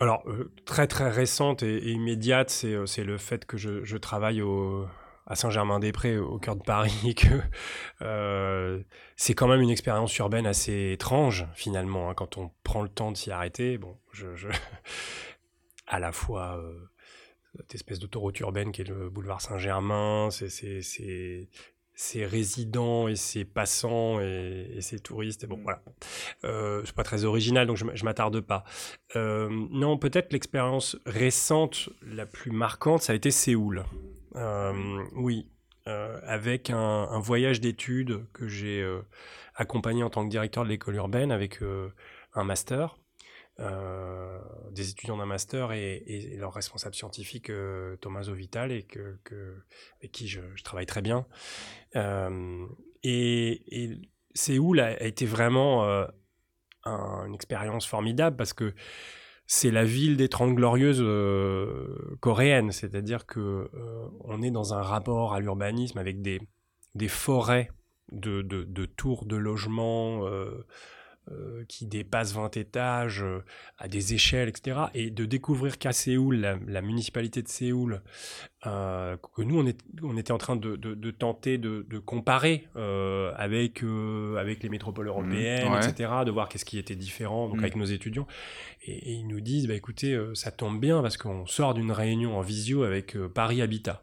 Alors, euh, très très récente et, immédiate, c'est le fait que je, travaille au, à Saint-Germain-des-Prés, au cœur de Paris, que c'est quand même une expérience urbaine assez étrange, finalement, hein, quand on prend le temps de s'y arrêter. Bon, je, à la fois cette espèce d'autoroute urbaine qui est le boulevard Saint-Germain, c'est ses résidents et ses passants et, et ses touristes. Et bon, mm. voilà. Euh, c'est pas très original, donc je, je m'attarde pas. Euh, non, peut-être l'expérience récente la plus marquante, ça a été Séoul. Euh, oui, euh, avec un, un voyage d'études que j'ai accompagné en tant que directeur de l'école urbaine avec un master. Euh, des étudiants d'un master et, leur responsable scientifique euh, Thomas Ovital et que, avec qui je, travaille très bien. Euh, et, Séoul a, été vraiment euh, un, une expérience formidable parce que c'est la ville des Trente Glorieuses coréennes, c'est-à-dire que on est dans un rapport à l'urbanisme avec des, des forêts de, de tours de logements euh, qui dépasse 20 étages euh, à des échelles, etc. Et de découvrir qu'à Séoul, la, municipalité de Séoul, euh, que nous, on, est, on, était en train de, de, de tenter de, comparer avec, avec les métropoles mmh, européennes, etc., de voir qu'est-ce qui était différent donc mmh. avec nos étudiants. Et, ils nous disent, bah, écoutez, ça tombe bien parce qu'on sort d'une réunion en visio avec Paris Habitat.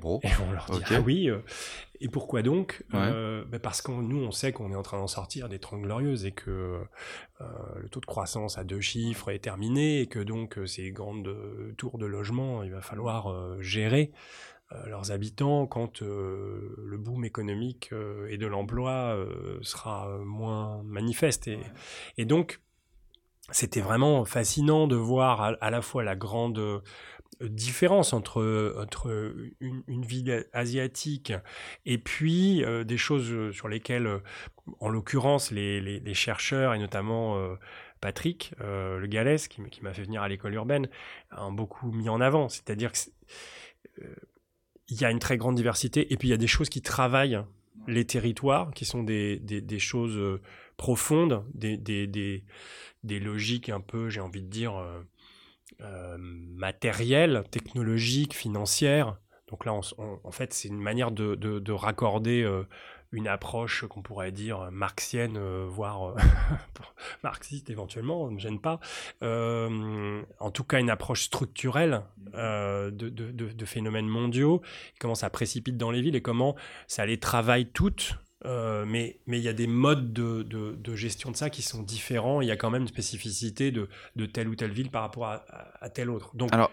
Bon, et on leur dit, ah oui, et pourquoi donc? Euh, bah Parce que nous, on sait qu'on est en train d'en sortir des 30 glorieuses et que euh, le taux de croissance à deux chiffres est terminé et que donc euh, ces grandes euh, tours de logement, il va falloir euh, gérer euh, leurs habitants quand le boom économique et de l'emploi sera moins manifeste. Et, et donc, c'était vraiment fascinant de voir à, la fois la grande différence entre, entre une, ville asiatique et puis des choses sur lesquelles, en l'occurrence, les, les, chercheurs et notamment Patrick Le Galès, qui, qui m'a fait venir à l'école urbaine, ont beaucoup mis en avant. C'est-à-dire qu'il y a une très grande diversité et puis il y a des choses qui travaillent les territoires, qui sont des, des, des choses profondes, des, des, logiques un peu, j'ai envie de dire, euh, matérielle, technologique, financière. Donc là, en fait, c'est une manière de, raccorder euh, une approche qu'on pourrait dire marxienne, euh, voire marxiste éventuellement, ne me gêne pas. en tout cas, une approche structurelle de, de, phénomènes mondiaux, comment ça précipite dans les villes et comment ça les travaille toutes euh, mais il y a des modes de, de, gestion de ça qui sont différents. Il y a quand même une spécificité de, de telle ou telle ville par rapport à, à, telle autre. Donc, Alors,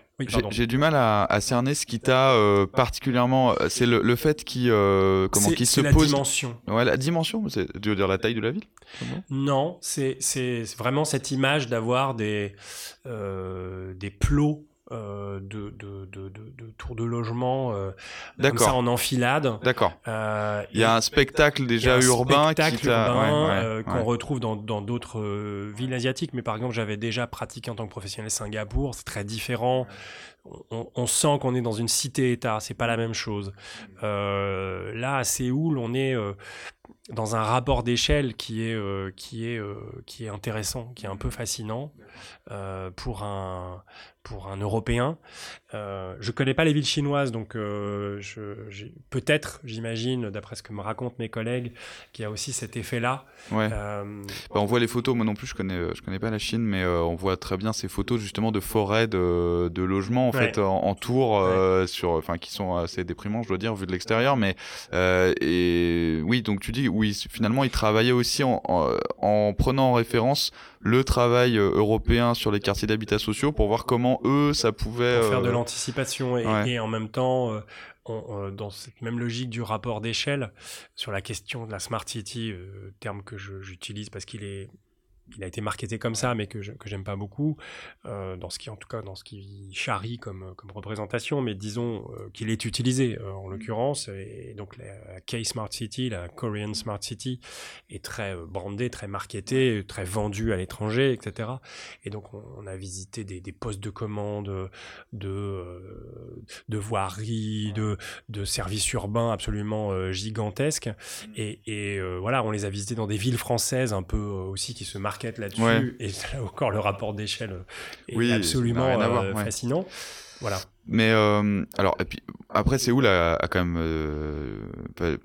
j'ai du mal à, à, cerner ce qui t'a euh, particulièrement. Euh, c'est le, le, fait qu'il comment qui se la pose. dimension. Ouais, la dimension. Tu veux dire la taille de la ville Non, c'est vraiment cette image d'avoir des des plots euh, de, de, de, de, tours de logement euh, comme ça en enfilade. D'accord. Euh, il y a un spectacle déjà urbain, spectacle urbain qu'on retrouve dans d'autres villes asiatiques. Mais par exemple, j'avais déjà pratiqué en tant que professionnel Singapour. C'est très différent. On, on, sent qu'on est dans une cité-État. C'est pas la même chose. là, à Séoul, on est dans un rapport d'échelle qui est qui est qui est intéressant, qui est un peu fascinant pour un pour un Européen. Euh, je connais pas les villes chinoises, donc euh, peut-être, j'imagine, d'après ce que me racontent mes collègues, qu'il y a aussi cet effet-là. Ouais. Euh, bah, on voit les photos, moi non plus, je connais, euh, je connais pas la Chine, mais on voit très bien ces photos justement de forêts, de, de logements en fait en, tour, sur, enfin qui sont assez déprimants, je dois dire, vu de l'extérieur. Mais et oui, donc tu dis, oui, finalement, ils travaillaient aussi en, en, en prenant en référence le travail européen sur les quartiers d'habitat sociaux pour voir comment eux, ça pouvait... Faire de euh, l'anticipation et, en même temps, euh, euh, dans cette même logique du rapport d'échelle, sur la question de la Smart City, terme que j'utilise parce qu'il est il a été marketé comme ça, mais que, j'aime pas beaucoup, euh, dans ce qui, en tout cas, dans ce qui charrie comme, comme représentation, mais disons euh, qu'il est utilisé euh, en l'occurrence. Et, donc la K-Smart City, la Korean Smart City, est très brandée, très marketée, très vendue à l'étranger, etc. Et donc on, a visité des, postes de commande, de, de voiries, de, de services urbains absolument gigantesques. Mmh. Et, et voilà, on les a visités dans des villes françaises un peu aussi qui se marquent là-dessus. Et encore, le rapport d'échelle est absolument euh, fascinant. Voilà. Mais euh, alors, et puis, après, Séoul a, a quand même euh,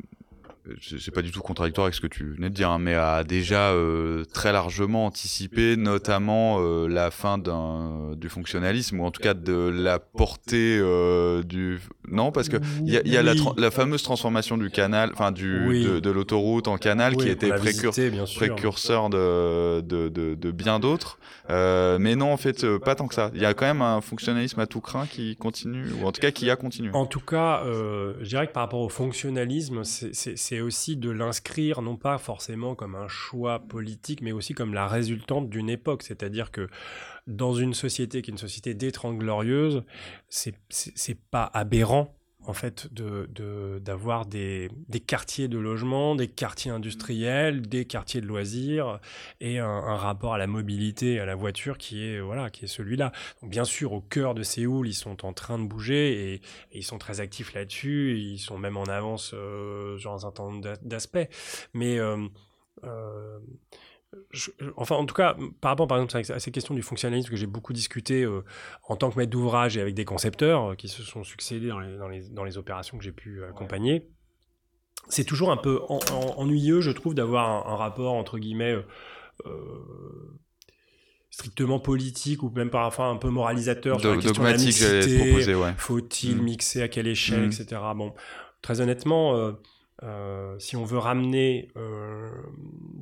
c'est pas du tout contradictoire avec ce que tu venais de dire, hein, mais a déjà euh, très largement anticipé, notamment euh, la fin du fonctionnalisme ou en tout cas de la portée euh, du non parce que il y a, y a la, fameuse transformation du canal, enfin du de, l'autoroute en canal qui était précurseur de, de, de, bien d'autres, mais non en fait pas tant que ça. Il y a quand même un fonctionnalisme à tout craint qui continue ou en tout cas qui a continué. En tout cas, je dirais que par rapport au fonctionnalisme, c'est aussi de l'inscrire non pas forcément comme un choix politique, mais aussi comme la résultante d'une époque. C'est-à-dire que dans une société qui est une société des glorieuse, c'est pas aberrant en fait, de, d'avoir des, des, quartiers de logement, des quartiers industriels, des quartiers de loisirs et un, rapport à la mobilité, à la voiture qui est, voilà, qui est celui-là. bien sûr, au cœur de Séoul, ils sont en train de bouger et, ils sont très actifs là-dessus. Ils sont même en avance euh, sur un certain nombre d'aspects. Mais euh, euh, enfin, en tout cas, par rapport par exemple à ces questions du fonctionnalisme que j'ai beaucoup discuté euh, en tant que maître d'ouvrage et avec des concepteurs euh, qui se sont succédés dans les, dans les, dans les opérations que j'ai pu accompagner, c'est toujours un peu ennuyeux, je trouve, d'avoir un, rapport entre guillemets euh, strictement politique ou même parfois un peu moralisateur sur la question de la mixité. Faut-il mm. mixer à quelle échelle, mm. etc. Bon, très honnêtement euh, si on veut ramener euh,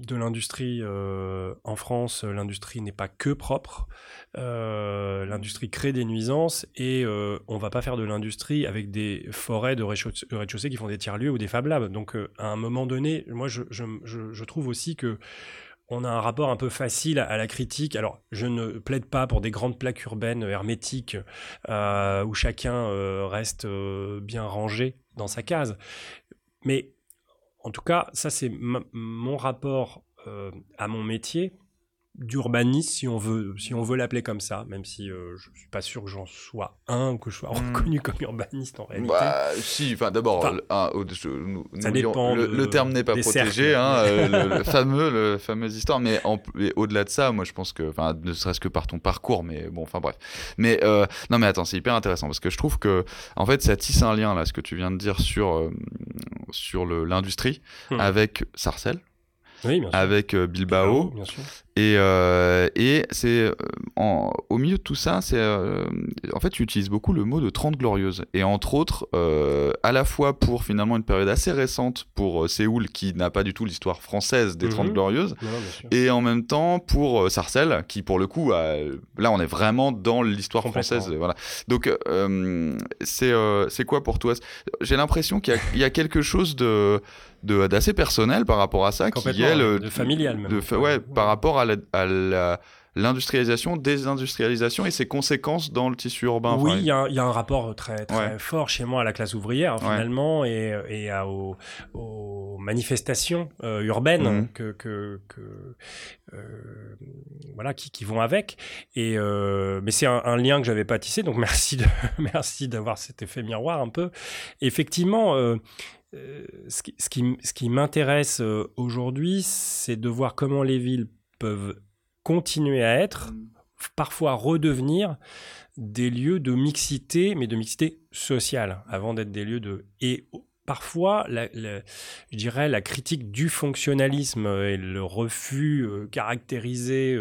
de l'industrie euh, en France, l'industrie n'est pas que propre. l'industrie crée des nuisances et on va pas faire de l'industrie avec des forêts de rez-de-chaussée qui font des tiers-lieux ou des Fab Labs. Donc à un moment donné, moi je, trouve aussi que on a un rapport un peu facile à, la critique. Alors, je ne plaide pas pour des grandes plaques urbaines hermétiques où chacun reste bien rangé dans sa case. Mais en tout cas, ça, c'est mon rapport à mon métier d'urbaniste, si on veut, si on veut l'appeler comme ça, même si euh, je suis pas sûr que j'en sois un ou que je sois hmm. reconnu comme urbaniste en réalité. Bah, si, enfin d'abord. Le, terme n'est pas protégé, hein, euh, le, fameux, le fameuse histoire. Mais, au-delà de ça, moi je pense que, enfin, ne serait-ce que par ton parcours, mais bon, enfin bref. Mais euh, non, mais attends, c'est hyper intéressant parce que je trouve que, en fait, ça tisse un lien là, ce que tu viens de dire sur sur l'industrie hmm. avec Sarcelles avec euh, Bilbao. Et, euh, et c'est euh, au milieu de tout ça, c'est en fait tu utilises beaucoup le mot de 30 glorieuses. Et entre autres à la fois pour finalement une période assez récente pour Séoul qui n'a pas du tout l'histoire française des 30 mhm. glorieuses et en même temps pour Sarcelles qui pour le coup là on est vraiment dans l'histoire française voilà. Donc c'est quoi pour toi? J'ai l'impression qu'il y, y, a quelque chose de d'assez personnel par rapport à ça, qui est le, de familial même. De, ouais, par rapport à la, l'industrialisation, désindustrialisation et ses conséquences dans le tissu urbain. Oui, il y, a un rapport très, très fort chez moi à la classe ouvrière finalement et, et à, aux, manifestations euh, urbaines mhm. que, que, euh, voilà qui, qui, vont avec. Et euh, mais c'est un, lien que j'avais pas tissé, donc merci de merci d'avoir cet effet miroir un peu. Effectivement ce qui, ce qui, m'intéresse aujourd'hui, c'est de voir comment les villes peuvent continuer à être, parfois redevenir des lieux de mixité, mais de mixité sociale, avant d'être des lieux de... Et parfois, je dirais, la critique du fonctionnalisme et le refus euh, caractérisé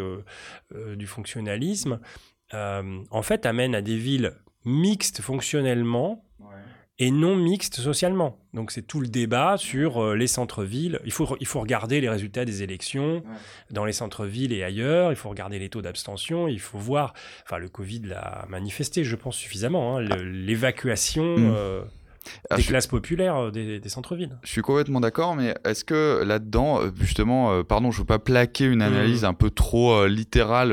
du fonctionnalisme, en fait, amène à des villes mixtes fonctionnellement, et non mixte socialement. Donc c'est tout le débat sur euh, les centres-villes. Il faut, il faut regarder les résultats des élections dans les centres-villes et ailleurs. Il faut regarder les taux d'abstention. Il faut voir. Enfin, le Covid l'a manifesté, je pense, suffisamment. Hein, l'évacuation. Mmh. Euh, ah, des classes populaires euh, des, centres-villes. Je suis complètement d'accord, mais est-ce que là-dedans, euh, justement, euh, pardon, je veux pas plaquer une analyse mmh. un peu trop littérale,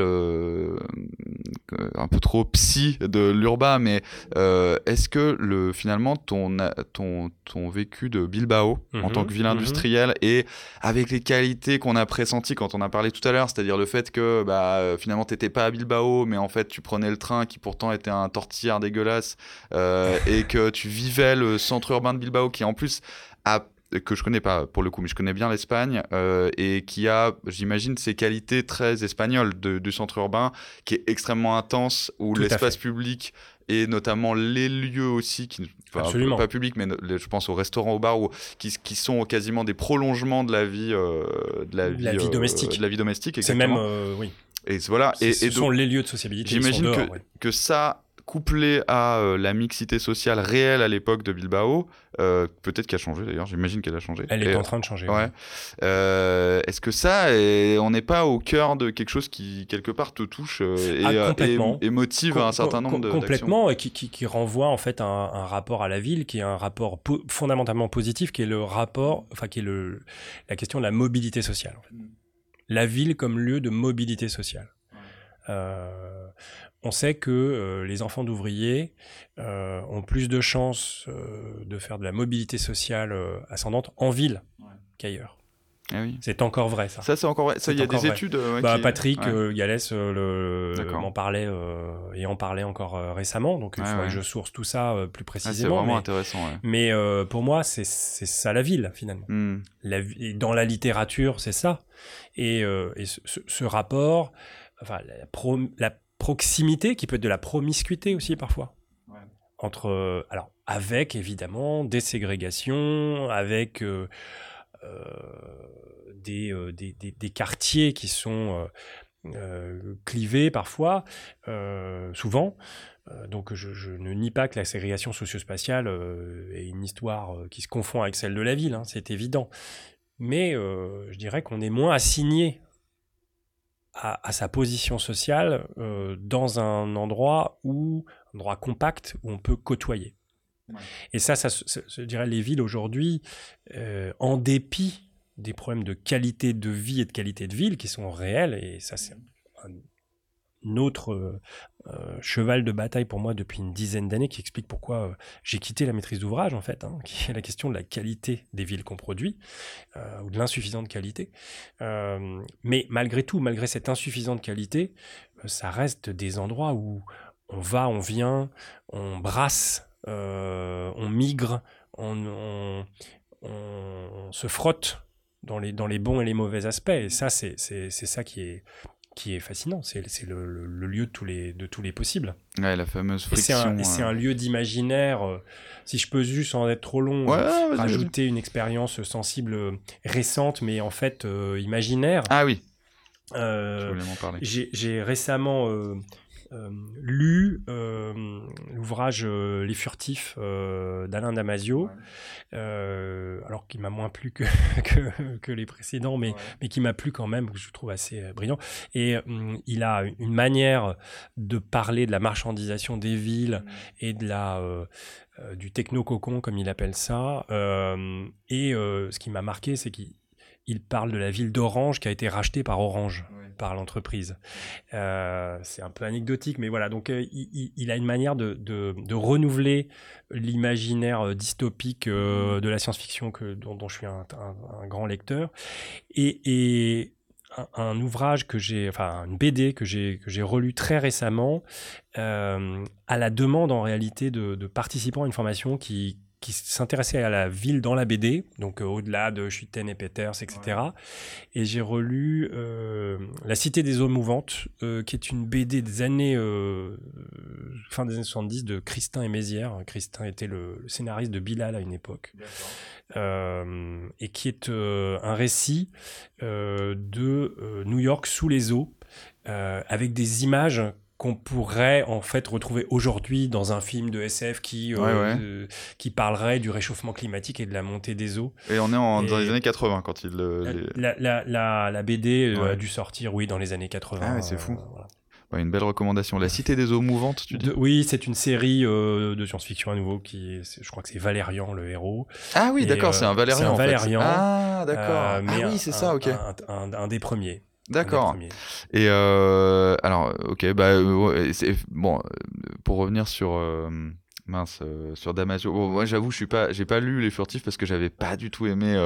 un peu trop psy de l'urbain, mais est-ce que le, finalement ton, ton, ton vécu de Bilbao en mmh. tant que ville mmh. industrielle et avec les qualités qu'on a pressenties quand on a parlé tout à l'heure, c'est-à-dire le fait que bah, finalement t'étais pas à Bilbao, mais en fait tu prenais le train qui pourtant était un tortillard dégueulasse et que tu vivais le centre urbain de Bilbao qui en plus a que je connais pas pour le coup, mais je connais bien l'Espagne euh, et qui a, j'imagine, ses qualités très espagnoles du centre urbain, qui est extrêmement intense, où l'espace public et notamment les lieux aussi qui enfin, pas publics mais je pense aux restaurants aux bars ou qui, qui sont quasiment des prolongements de la vie euh, de la, vie, vie, domestique. de la vie domestique c'est même oui. Et voilà et, ce sont les lieux de sociabilité j'imagine que, que ça couplé à euh, la mixité sociale réelle à l'époque de Bilbao, euh, peut-être qu'elle a changé d'ailleurs, j'imagine qu'elle a changé. Elle est en train de changer. Ouais. Euh, est-ce que ça, on n'est pas au cœur de quelque chose qui quelque part te touche et, ah, et, motive un certain nombre de complètement et qui, qui, renvoie en fait un, un, rapport à la ville qui est un rapport fondamentalement positif, qui est le rapport, enfin qui est le la question de la mobilité sociale. En fait. Mm. La ville comme lieu de mobilité sociale. Euh, on sait que euh, les enfants d'ouvriers euh, ont plus de chances euh, de faire de la mobilité sociale ascendante en ville qu'ailleurs. Ah c'est encore vrai, ça. Ça, c'est encore vrai. Ça, il y a des études. Bah, Patrick Gallès m'en parlait et en parlait encore récemment, donc il faudrait que je source tout ça plus ah, précisément. c'est vraiment intéressant. Mais pour moi, c'est ça la ville, finalement. Hmm. La, dans la littérature, c'est ça. Et, ce, rapport, enfin, la, la proximité, qui peut être de la promiscuité aussi parfois. Entre, euh, alors, avec évidemment des ségrégations, avec euh, euh, des, des, des, quartiers qui sont clivés parfois, souvent. donc je, je, ne nie pas que la ségrégation socio-spatiale est une histoire qui se confond avec celle de la ville, hein, c'est évident. Mais je dirais qu'on est moins assigné à, sa position sociale euh, dans un endroit où un endroit compact où on peut côtoyer. Et ça, ça, je dirais, les villes aujourd'hui, euh, en dépit des problèmes de qualité de vie et de qualité de ville qui sont réels, et ça c'est un autre euh, euh, cheval de bataille pour moi depuis une dizaine d'années qui explique pourquoi euh, j'ai quitté la maîtrise d'ouvrage en fait, hein, qui est la question de la qualité des villes qu'on produit ou de l'insuffisante qualité. mais malgré tout, malgré cette insuffisante qualité, ça reste des endroits où on va, on vient, on brasse, on migre, on, se frotte dans les, dans les bons et les mauvais aspects. Et ça, c'est ça qui est, qui est fascinant. C'est le, le, lieu de tous les, de tous les possibles. Ouais, la fameuse friction. Et c'est un, lieu d'imaginaire. Euh, si je peux juste, sans être trop long, rajouter une expérience sensible euh, récente, mais en fait euh, imaginaire. Ah oui. J'ai récemment euh, lu euh, l'ouvrage euh, Les Furtifs d'Alain Damasio, alors qui m'a moins plu que, que, les précédents, mais, mais qui m'a plu quand même, que je trouve assez brillant. Et il a une manière de parler de la marchandisation des villes et de la, du techno-cocon, comme il appelle ça. et ce qui m'a marqué, c'est qu'il il parle de la ville d'Orange qui a été rachetée par Orange, par l'entreprise. Euh, c'est un peu anecdotique, mais voilà. Donc, euh, il, a une manière de, renouveler l'imaginaire euh, dystopique de la science-fiction dont, je suis un, grand lecteur. Et, un, ouvrage que j'ai, enfin, une BD que j'ai que j'ai relu très récemment, à la demande en réalité de, de participants à une formation qui qui s'intéressait à la ville dans la BD, donc euh, au-delà de Schuiten et Peters, etc. Et j'ai relu euh, La Cité des eaux mouvantes, euh, qui est une BD des années fin des années 70 de Christin et Mézières. Christin était le, scénariste de Bilal à une époque, et qui est un récit de New York sous les eaux, avec des images qu'on pourrait en fait retrouver aujourd'hui dans un film de SF qui, euh, qui parlerait du réchauffement climatique et de la montée des eaux. Et on est en, dans les années 80 quand il... la, la, la, la, BD euh, a dû sortir, oui, dans les années 80. Ah c'est fou. Euh, une belle recommandation. La Cité des eaux mouvantes, tu dis Oui, c'est une série de science-fiction à nouveau qui, je crois que c'est Valérian le héros. Ah oui, d'accord, c'est un Valérian. C'est un Valérian. Ah d'accord. ah oui, c'est ça, ok. un, des premiers. D'accord. Et euh, alors, ok, bah, euh, bon, euh, pour revenir sur mince sur Damasio. moi, j'avoue, je suis pas, j'ai pas lu les furtifs parce que j'avais pas du tout aimé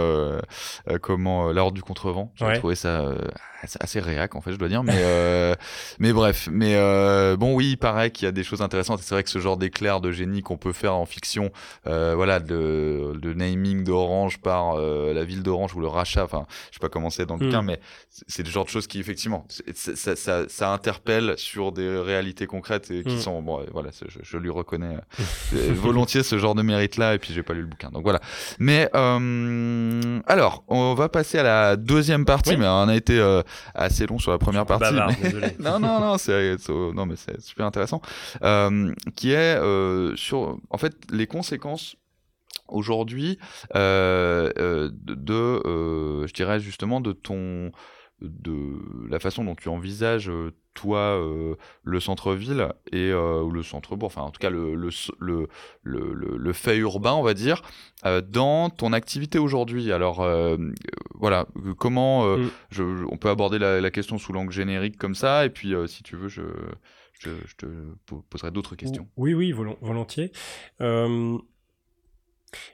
comment l'ordre du contrevent. J'avais trouvé ça assez réac en fait je dois dire mais euh, mais bref mais euh, bon oui il paraît qu'il y a des choses intéressantes c'est vrai que ce genre d'éclair de génie qu'on peut faire en fiction euh, voilà de, de naming d'Orange par la ville d'Orange ou le rachat enfin je sais pas comment c'est dans le cas hmm. mais c'est le genre de choses qui effectivement ça, ça, ça, interpelle sur des réalités concrètes et qui hmm. sont bon voilà je, je, lui reconnais volontiers ce genre de mérite là et puis j'ai pas lu le bouquin donc voilà mais alors on va passer à la deuxième partie mais on a été assez long sur la première partie. non, non, non, c'est non, mais c'est super intéressant. Euh, qui est euh, sur, en fait, les conséquences aujourd'hui euh, de, je dirais justement, de ton de la façon dont tu envisages toi le centre-ville et ou le centre-bourg, enfin en tout cas le, le, le, le, fait urbain, on va dire, dans ton activité aujourd'hui. Alors voilà, comment mm. je, on peut aborder la, question sous l'angle générique comme ça, et puis si tu veux, je, je, te poserai d'autres questions. Oui, oui, volontiers.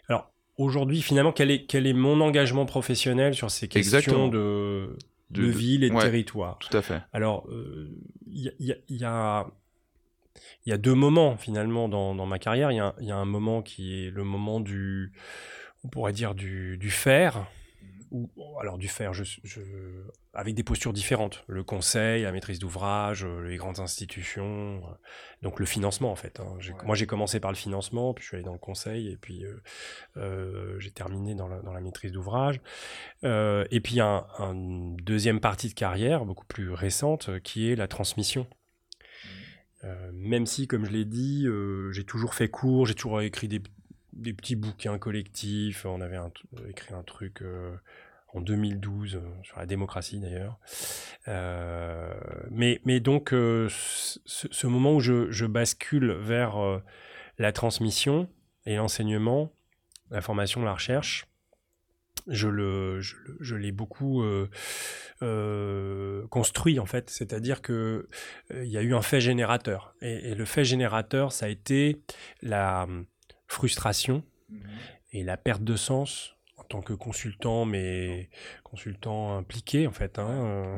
alors aujourd'hui, finalement, quel est, quel est mon engagement professionnel sur ces questions de de, ville et de territoire. Tout à fait. Alors, il euh, y, y, a, y, a, deux moments finalement dans, dans ma carrière. Il y, y, a un moment qui est le moment du, on pourrait dire du, du faire, ou alors du faire, je, avec des postures différentes. Le conseil, la maîtrise d'ouvrage, euh, les grandes institutions, euh, donc le financement en fait. Hein. Moi j'ai commencé par le financement, puis je suis allé dans le conseil, et puis euh, j'ai terminé dans la, dans la maîtrise d'ouvrage. et puis il y a une deuxième partie de carrière, beaucoup plus récente, qui est la transmission. Mmh. même si, comme je l'ai dit, j'ai toujours fait cours, j'ai toujours écrit des, des petits bouquins collectifs. On avait écrit un truc euh, en 2012 euh, sur la démocratie d'ailleurs. Euh, mais, donc ce, moment où je, bascule vers la transmission et l'enseignement, la formation, la recherche, je l'ai beaucoup construit en fait, c'est-à-dire que il y a eu un fait générateur et, le fait générateur, ça a été la frustration mmh et la perte de sens en tant que consultant, mais consultant impliqué en fait. Hein,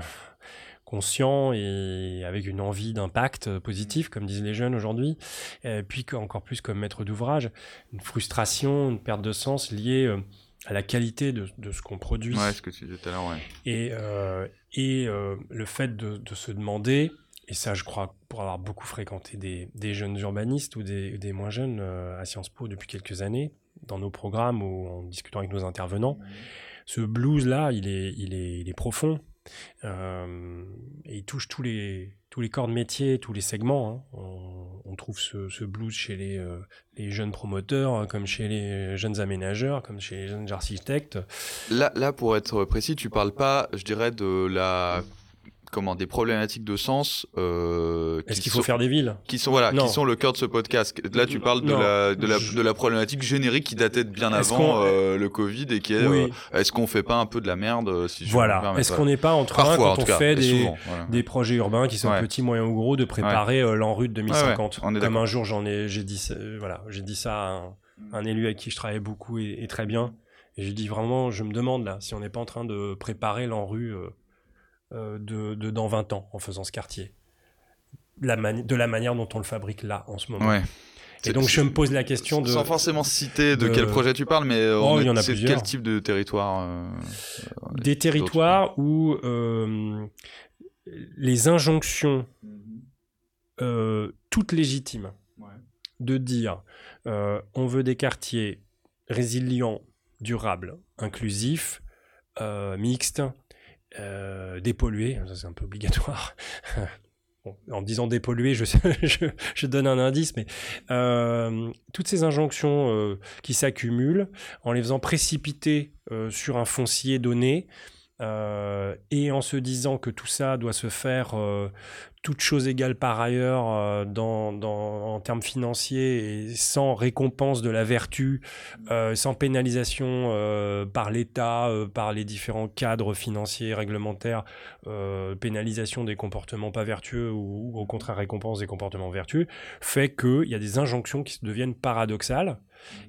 conscient et avec une envie d'impact positif, comme disent les jeunes aujourd'hui, puis encore plus comme maître d'ouvrage, une frustration, une perte de sens liée euh, à la qualité de, ce qu'on produit. Ouais, ce que tu disais tout à l'heure, ouais. Et, euh, et euh, le fait de, se demander, et ça je crois pour avoir beaucoup fréquenté des, jeunes urbanistes ou des, moins jeunes à Sciences Po depuis quelques années, dans nos programmes ou en discutant avec nos intervenants, mmh. ce blues-là, il est, il, est, il est profond. Euh, et il touche tous les, tous les corps de métier, tous les segments. Hein. On, trouve ce, blues chez les, euh, les, jeunes promoteurs, hein, comme chez les jeunes aménageurs, comme chez les jeunes architectes. Là, là pour être précis, tu parles pas, je dirais, de la comment des problématiques de sens. Euh, Est-ce qu'il faut faire des villes? Qui sont voilà, qui sont le cœur de ce podcast. Là, tu parles de la de la, de la problématique générique qui datait de bien avant euh, le Covid et qui est euh, est-ce qu'on fait pas un peu de la merde euh, si Voilà. Est-ce qu'on n'est pas en train quand on fait des, des projets urbains qui sont petits, moyens ou gros de préparer l'enrue de 2050 Comme un jour j'en ai j'ai dit voilà j'ai dit ça à un, élu avec qui je travaillais beaucoup et, très bien. Et j'ai dit vraiment, je me demande là si on n'est pas en train de préparer l'enrue euh, de, dans 20 ans en faisant ce quartier. La de la manière dont on le fabrique là en ce moment. Et donc je me pose la question de... Sans forcément citer de, quel projet tu parles, mais euh, oh, quel type de territoire euh, Des territoires où les injonctions, toutes légitimes, de dire on veut des quartiers résilients, durables, inclusifs, mixtes, euh, dépolluer, ça c'est un peu obligatoire. en disant dépolluer, je, donne un indice, mais euh, toutes ces injonctions euh, qui s'accumulent, en les faisant précipiter sur un foncier donné, et en se disant que tout ça doit se faire toute chose égale par ailleurs euh, dans, en termes financiers sans récompense de la vertu, euh, sans pénalisation euh, par l'État, par les différents cadres financiers, réglementaires, pénalisation des comportements pas vertueux ou, au contraire récompense des comportements vertueux, fait qu'il y a des injonctions qui deviennent paradoxales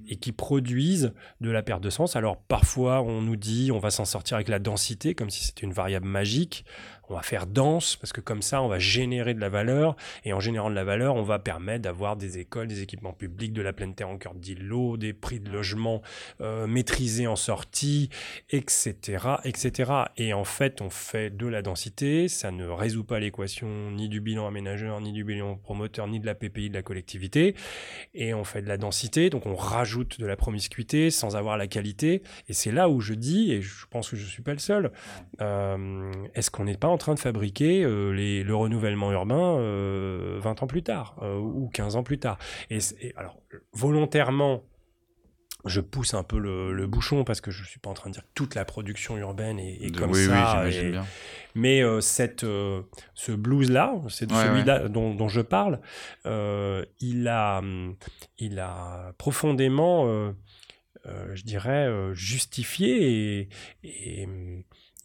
et qui produisent de la perte de sens. Alors parfois on nous dit on va s'en sortir avec la densité comme si c'était une variable magique on va faire dense, parce que comme ça, on va générer de la valeur, et en générant de la valeur, on va permettre d'avoir des écoles, des équipements publics, de la pleine terre en cœur d'îlot, des prix de logement euh, maîtrisés en sortie, etc., etc. Et en fait, on fait de la densité, ça ne résout pas l'équation ni du bilan aménageur, ni du bilan promoteur, ni de la PPI de la collectivité, et on fait de la densité, donc on rajoute de la promiscuité sans avoir la qualité, et c'est là où je dis, et je pense que je ne suis pas le seul, euh, est-ce qu'on n'est pas en train de fabriquer euh, les, le renouvellement urbain 20 euh, ans plus tard euh, ou 15 ans plus tard. Et, alors, volontairement, je pousse un peu le, bouchon parce que je suis pas en train de dire que toute la production urbaine est, comme ça. Mais cette, ce blues-là, c'est celui-là dont, je parle, il, a, il a profondément, je dirais, justifié et, et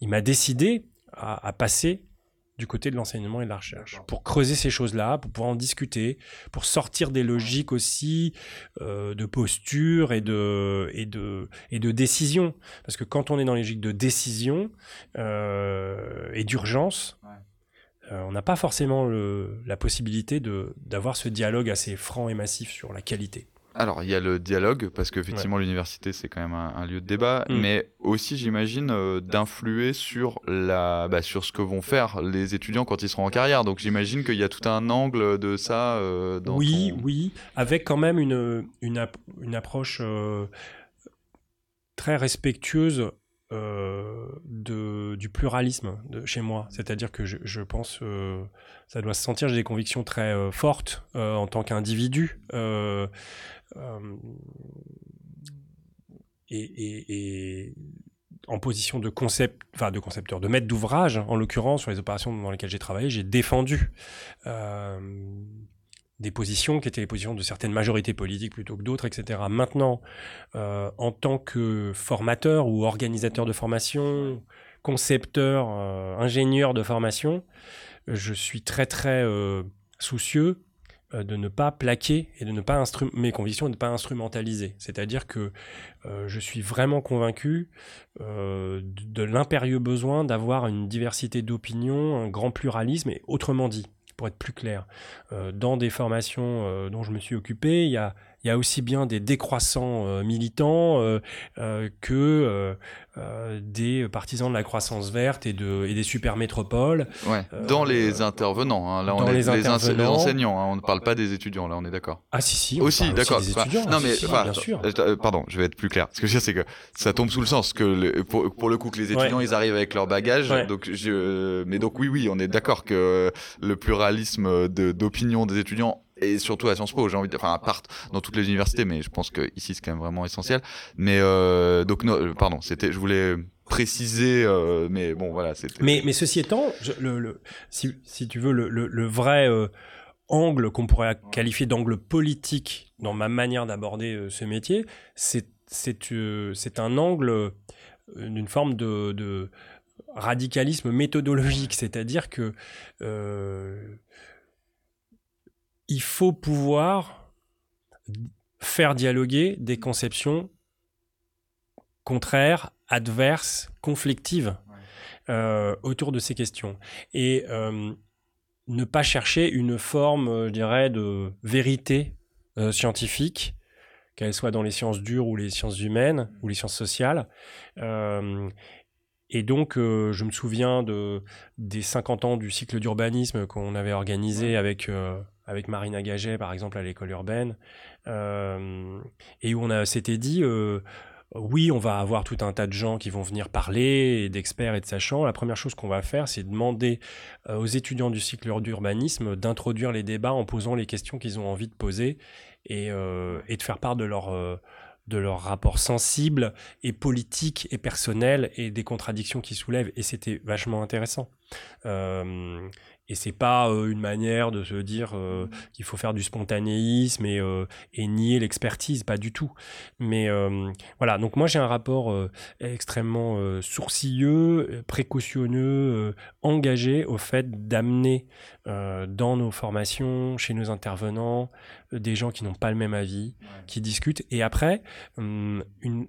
il m'a décidé à, passer du côté de l'enseignement et de la recherche, pour creuser ces choses-là, pour pouvoir en discuter, pour sortir des logiques aussi euh, de posture et de, et, de, et de décision. Parce que quand on est dans les logiques de décision euh, et d'urgence, euh, on n'a pas forcément la possibilité d'avoir ce dialogue assez franc et massif sur la qualité. Alors, il y a le dialogue, parce qu'effectivement, l'université, c'est quand même un, lieu de débat, mm. mais aussi, j'imagine, euh, d'influer sur, la, bah, sur ce que vont faire les étudiants quand ils seront en carrière. Donc, j'imagine qu'il y a tout un angle de ça. Euh, dans oui, oui, avec quand même une, une, une approche euh, très respectueuse de, du pluralisme de chez moi. C'est-à-dire que je, je pense ça doit se sentir, j'ai des convictions très fortes en tant qu'individu. Euh, et, en position de concepteur, de maître d'ouvrage, en l'occurrence sur les opérations dans lesquelles j'ai travaillé, j'ai défendu euh, des positions qui étaient les positions de certaines majorités politiques plutôt que d'autres, etc. Maintenant, euh, en tant que formateur ou organisateur de formation, concepteur, ingénieur de formation, je suis très très soucieux de ne pas plaquer et de ne pas mes convictions et de ne pas instrumentaliser. C'est-à-dire que je suis vraiment convaincu de l'impérieux besoin d'avoir une diversité d'opinions, un grand pluralisme, et autrement dit, pour être plus clair, euh, dans des formations euh, dont je me suis occupé, il y a il y a aussi bien des décroissants euh, militants euh, euh, que des partisans de la croissance verte et, de, et des super métropoles. Ouais. dans les intervenants, hein. là on est les, enseignants, hein. on ne parle pas des étudiants, là on est d'accord. Ah si si. Aussi, d'accord. non mais, bien sûr. pardon, je vais être plus clair. Ce que je veux dire, c'est que ça tombe sous le sens que le, pour, pour, le coup que les étudiants ils arrivent avec leur bagage, donc je, mais donc oui oui, on est d'accord que le pluralisme d'opinion des étudiants et surtout à Sciences Po, j'ai envie de, enfin, à part dans toutes les universités, mais je pense que ici c'est quand même vraiment essentiel. Mais euh, donc, non, pardon, c'était, je voulais préciser, euh, mais bon, voilà. Mais, mais ceci étant, le, si, si, tu veux, le, le vrai euh, angle qu'on pourrait qualifier d'angle politique dans ma manière d'aborder euh, ce métier, c'est euh, c'est un angle d'une forme de, de radicalisme méthodologique, c'est-à-dire que il faut pouvoir faire dialoguer des conceptions contraires, adverses, conflictives euh, autour de ces questions. Et euh, ne pas chercher une forme, euh, je dirais, de vérité scientifique, qu'elle soit dans les sciences dures ou les sciences humaines ou les sciences sociales. Et donc, je me souviens de, des 50 ans du cycle d'urbanisme qu'on avait organisé avec avec Marina Gaget, par exemple, à l'école urbaine, euh, et où on s'était dit, euh, oui, on va avoir tout un tas de gens qui vont venir parler, d'experts et de sachants. La première chose qu'on va faire, c'est demander euh, aux étudiants du cycle d'urbanisme d'introduire les débats en posant les questions qu'ils ont envie de poser et, et de faire part de leur de leur rapport sensible et politique et personnel et des contradictions qu'ils soulèvent. Et c'était vachement intéressant. Euh, et c'est pas euh, une manière de se dire euh, mmh. qu'il faut faire du spontanéisme et, euh, et nier l'expertise, pas du tout. Mais voilà, donc moi j'ai un rapport extrêmement sourcilleux, précautionneux, engagé au fait d'amener dans nos formations, chez nos intervenants, des gens qui n'ont pas le même avis, qui discutent. Et après, hum, une,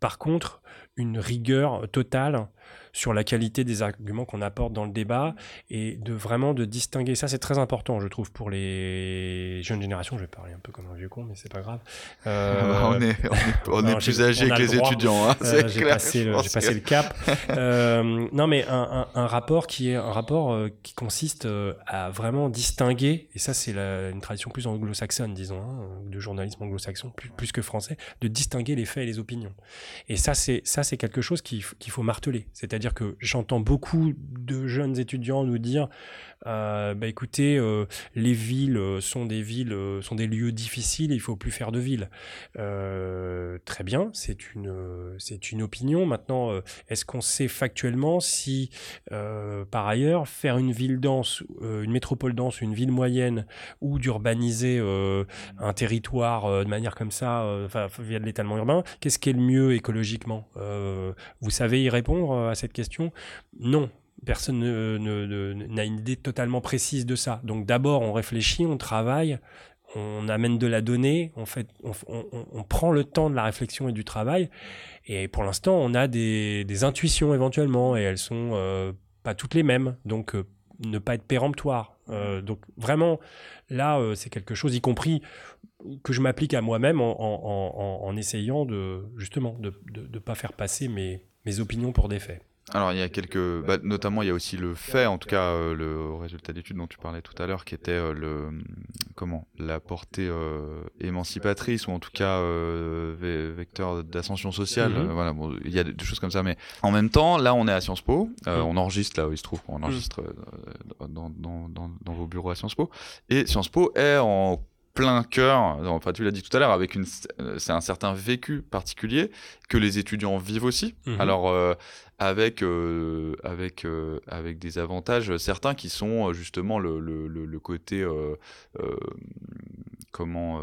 par contre, une rigueur totale sur la qualité des arguments qu'on apporte dans le débat et de vraiment de distinguer. Ça, c'est très important, je trouve, pour les jeunes générations. Je vais parler un peu comme un vieux con, mais c'est pas grave. Euh, on est, on est, plus âgé que les étudiants. Hein, euh, j'ai passé, le, passé le cap. euh, non, mais un, un, rapport qui est un rapport euh, qui consiste à vraiment distinguer, et ça, c'est une tradition plus anglo-saxonne, disons, hein, de journalisme anglo-saxon, plus, plus que français, de distinguer les faits et les opinions. Et ça, c'est ça, c'est quelque chose qu'il faut marteler. C'est-à-dire que j'entends beaucoup de jeunes étudiants nous dire bah écoutez, euh, les villes euh, sont des villes, sont des lieux difficiles, il faut plus faire de villes. très bien, c'est une, c'est une opinion. Maintenant, est-ce qu'on sait factuellement si, par ailleurs, faire une ville dense, une métropole dense, une ville moyenne, ou d'urbaniser un territoire de manière comme ça, enfin via de l'étalement urbain, qu'est-ce qui est le mieux écologiquement? Vous savez y répondre à cette question? Non, personne n'a une idée totalement précise de ça. Donc d'abord, on réfléchit, on travaille, on amène de la donnée, on, fait, on, prend le temps de la réflexion et du travail. Et pour l'instant, on a des, intuitions éventuellement, et elles sont euh, pas toutes les mêmes. Donc euh, ne pas être péremptoire. Euh, donc vraiment, là, c'est quelque chose, y compris que je m'applique à moi-même en, essayant de justement de ne pas faire passer mes, mes opinions pour des faits. Alors il y a quelques, bah, notamment il y a aussi le fait, en tout cas euh, le résultat d'étude dont tu parlais tout à l'heure, qui était euh, le comment la portée euh, émancipatrice ou en tout cas vecteur d'ascension sociale. Mm-hmm. voilà, bon, il y a des choses comme ça, mais en même temps, là on est à Sciences Po, mm. on enregistre là où il se trouve, on enregistre dans, dans, dans, dans vos bureaux à Sciences Po, et Sciences Po est en plein cœur, enfin tu l'as dit tout à l'heure, avec une, c'est un certain vécu particulier que les étudiants vivent aussi. Mm-hmm. Alors avec, euh, avec, euh, avec des avantages certains qui sont euh, justement le, le, le, côté comment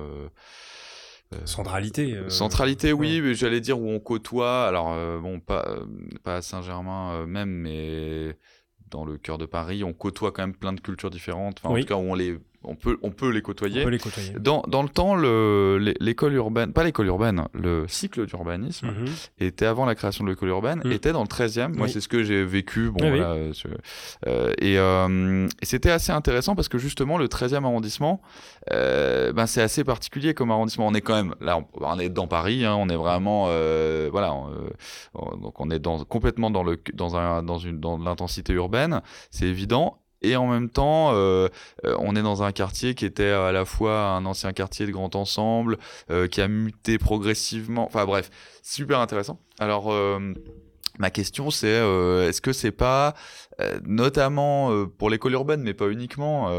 Centralité. Centralité, oui, j'allais dire où on côtoie. Alors, bon, pas, pas à Saint-Germain même, mais dans le cœur de Paris, on côtoie quand même plein de cultures différentes. Enfin, En tout cas, où on les on peut, on peut les côtoyer. On peut les côtoyer. Dans, dans le temps, l'école urbaine, pas l'école urbaine, le cycle d'urbanisme mhm. était avant la création de l'école urbaine, mhm. était dans le 13e. Moi, c'est ce que j'ai vécu. Bon, voilà, euh, et, euh, et c'était assez intéressant parce que justement, le 13e arrondissement, euh, ben, c'est assez particulier comme arrondissement. On est quand même, là, on, est dans Paris, hein, on est vraiment, voilà, donc on est dans, complètement dans, le, dans, un, dans, une, dans l'intensité urbaine, c'est évident et en même temps, euh, euh, on est dans un quartier qui était à la fois un ancien quartier de grand ensemble, euh, qui a muté progressivement. Enfin bref, super intéressant. Alors, Ma question, c'est euh, est-ce que c'est pas, euh, notamment euh, pour l'école urbaine, mais pas uniquement,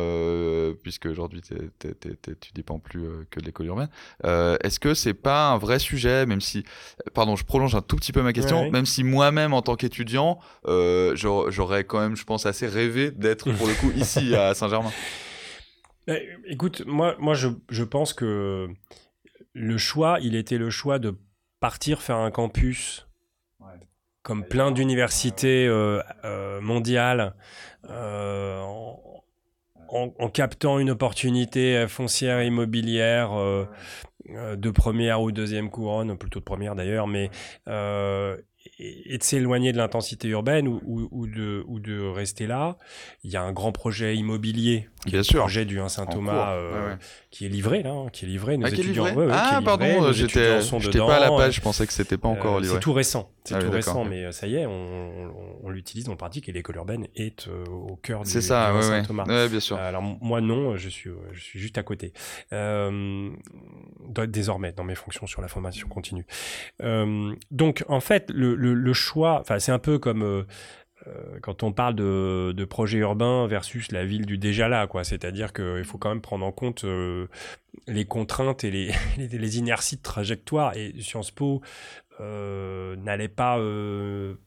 puisque aujourd'hui tu dépends plus que de l'école urbaine, est-ce que c'est pas un vrai sujet, même si, pardon, je prolonge un tout petit peu ma question, même si moi-même en tant qu'étudiant, j'aurais quand même, je pense, assez rêvé d'être pour le coup ici à Saint-Germain. Écoute, moi, moi je, je pense que le choix, il était le choix de partir faire un campus comme plein d'universités euh, euh, mondiales, euh, en, captant une opportunité foncière immobilière de première ou deuxième couronne, plutôt de première d'ailleurs, mais et, de s'éloigner de l'intensité urbaine ou, de, ou de rester là. Il y a un grand projet immobilier, Bien sûr. projet du Saint-Thomas, euh, qui est livré là, hein, qui est livré. Nos ah, étudiants, ah pardon, j'étais pas à la page, je pensais que c'était pas encore euh, livré. C'est tout récent, c'est ah tout récent, mais euh, ça y est, on, on, l'utilise dans le pratique et l'école urbaine est au cœur du, ça, du Saint-Thomas. bien sûr. alors moi non, je suis, je suis juste à côté. désormais dans mes fonctions sur la formation continue. donc en fait, le le, choix, enfin, c'est un peu comme euh, euh, quand on parle de, de, projet urbain versus la ville du déjà là, quoi. C'est-à-dire qu'il faut quand même prendre en compte euh, les contraintes et les, les, inerties de trajectoire. Et Sciences Po n'allait pas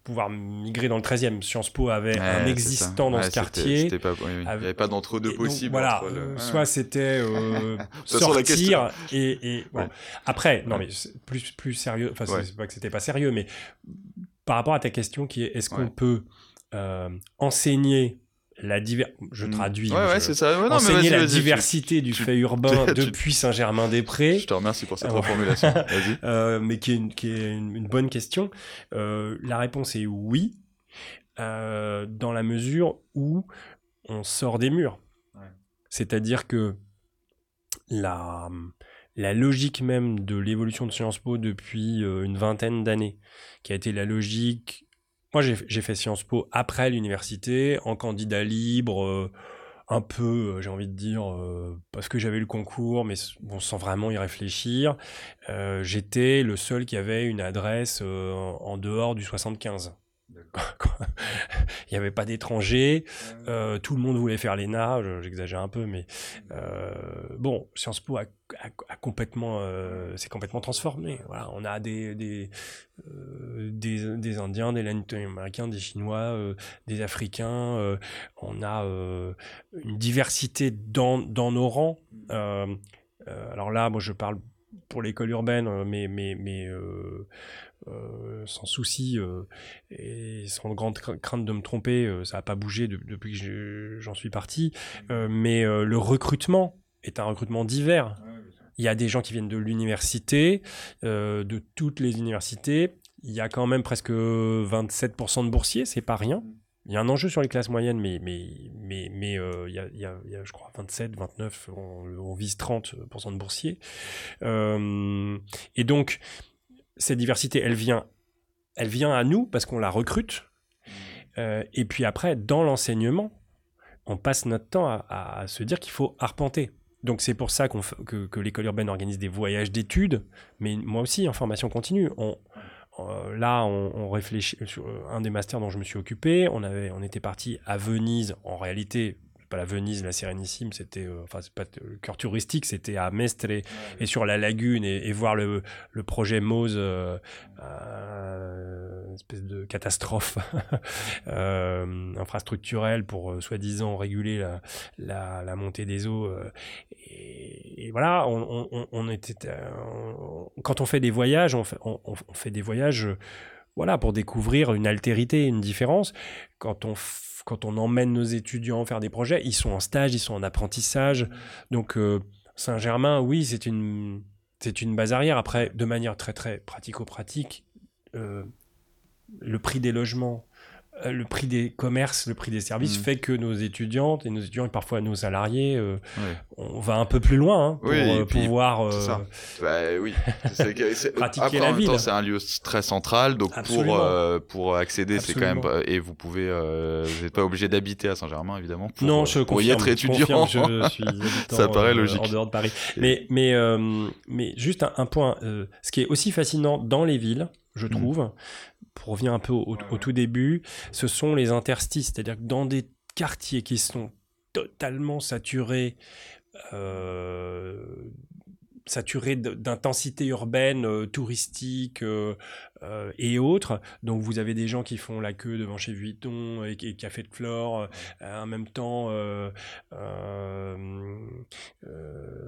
pouvoir migrer dans le 13e. Sciences Po avait un existant dans ce quartier. il n'y avait pas d'entre-deux possible. voilà, soit c'était sortir et, et après, non mais plus plus sérieux. Enfin, c'est pas que c'était pas sérieux, mais par rapport à ta question qui est est-ce qu'on peut euh, enseigner la diversité, je mm. traduis, enseigner la diversité du fait urbain depuis Saint-Germain-des-Prés. Je te remercie pour cette reformulation. euh, mais qui est une, qui est une, bonne question. Euh, la réponse est oui, euh, dans la mesure où on sort des murs. C'est-à-dire que la, la logique même de l'évolution de Sciences Po depuis euh, une vingtaine d'années, qui a été la logique... Moi, j'ai fait Sciences Po après l'université, en candidat libre, euh, un peu, euh, j'ai envie de dire, parce que j'avais le concours, mais bon, sans vraiment y réfléchir. J'étais le seul qui avait une adresse en dehors du 75. il n'y avait pas d'étrangers, euh, tout le monde voulait faire l'ENA, j'exagère un peu, mais euh, bon, Sciences Po a, complètement, euh, s'est complètement transformé. Voilà, on a des des, des, des Indiens, des Américains, des Chinois, des Africains, on a une diversité dans, dans nos rangs. alors là, moi je parle pour l'école urbaine, mais, mais, mais euh, sans souci euh, et sans grande crainte de me tromper, euh, ça n'a pas bougé depuis que j'en suis parti. mais le recrutement est un recrutement divers. Il y a des gens qui viennent de l'université, de toutes les universités. Il y a quand même presque 27% de boursiers, c'est pas rien. Il y a un enjeu sur les classes moyennes, mais, mais, mais, mais il, y a, il, y a, je crois, 27, 29, on, on vise 30% de boursiers. et donc, cette diversité, elle vient, elle vient à nous parce qu'on la recrute. Euh, et puis après, dans l'enseignement, on passe notre temps à, se dire qu'il faut arpenter. Donc c'est pour ça que, l'école urbaine organise des voyages d'études, mais moi aussi en formation continue. On, euh, là, on, réfléchit sur un des masters dont je me suis occupé. On, avait, on était parti à Venise, en réalité pas la Venise, la Sérénissime, c'était, enfin, c'est pas le cœur touristique, c'était à Mestre et, sur la lagune et, voir le, le projet Mose, une espèce de catastrophe infrastructurelle pour soi-disant réguler la, la, la, montée des eaux. Et, et, voilà, on, on, on était, quand on fait des voyages, on fait, on, fait des voyages voilà, pour découvrir une altérité, une différence. Quand on, quand on emmène nos étudiants faire des projets, ils sont en stage, ils sont en apprentissage. Donc, euh, Saint-Germain, oui, c'est une, c'est une base arrière. Après, de manière très, très pratico-pratique, euh, le prix des logements, le prix des commerces, le prix des services mm. fait que nos étudiantes et nos étudiants et parfois nos salariés, euh, on va un peu plus loin hein, pour euh, pouvoir bah, oui. pratiquer la ville. C'est un lieu très central, donc pour pour accéder, c'est quand même et vous pouvez, vous n'êtes pas obligé d'habiter à Saint-Germain évidemment. Pour, non, je pour y être étudiant. Je, suis Ça paraît logique. En dehors de Paris. Mais mais mais juste un, un point, ce qui est aussi fascinant dans les villes, je mm. trouve, pour revenir un peu au, tout début, ce sont les interstices. C'est-à-dire que dans des quartiers qui sont totalement saturés, euh, saturés d'intensité urbaine, euh, touristique euh, et autres. Donc vous avez des gens qui font la queue devant chez Vuitton et, et Café de Flore, en même temps,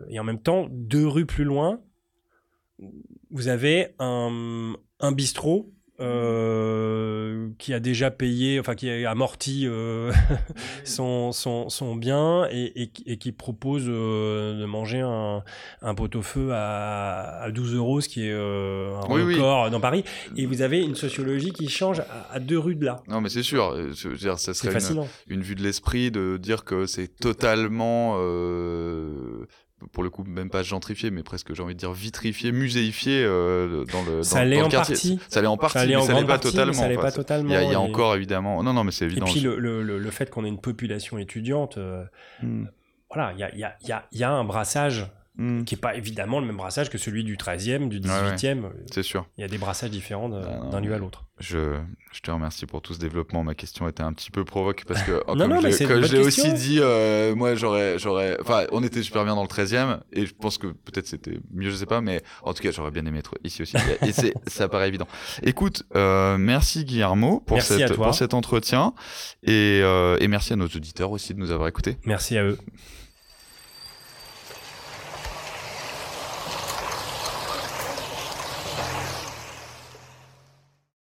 et en même temps, deux rues plus loin, vous avez un, un bistrot euh, qui a déjà payé, enfin qui a amorti euh, son, son, son, bien et, et, qui propose euh, de manger un, un pot-au-feu à, à, 12 euros, ce qui est un record dans Paris. Et vous avez une sociologie qui change à, deux rues de là. Non, mais c'est sûr. Je veux dire, ça serait une, une, vue de l'esprit de dire que c'est totalement pour le coup même pas gentrifié mais presque j'ai envie de dire vitrifié muséifié euh, dans le ça l'est en partie. Ça l'est en partie ça mais ça l'est pas totalement ça pas totalement il y a, encore évidemment. Non non mais c'est évident et puis le, le, le, fait qu'on ait une population étudiante euh, hmm. voilà il y a, y, a, y a un brassage Hmm. qui n'est pas évidemment le même brassage que celui du 13e, du 18e. C'est sûr. Il y a des brassages différents bah, d'un lieu à l'autre. Je, je, te remercie pour tout ce développement. Ma question était un petit peu provoque parce que, non, comme je l'ai aussi dit, euh, moi j'aurais. j'aurais Enfin, on était super bien dans le 13e et je pense que peut-être c'était mieux, je sais pas, mais en tout cas, j'aurais bien aimé être ici aussi. et ça paraît évident. Écoute, euh, merci Guillermo pour, cette, pour cet entretien et, euh, et merci à nos auditeurs aussi de nous avoir écoutés. Merci à eux.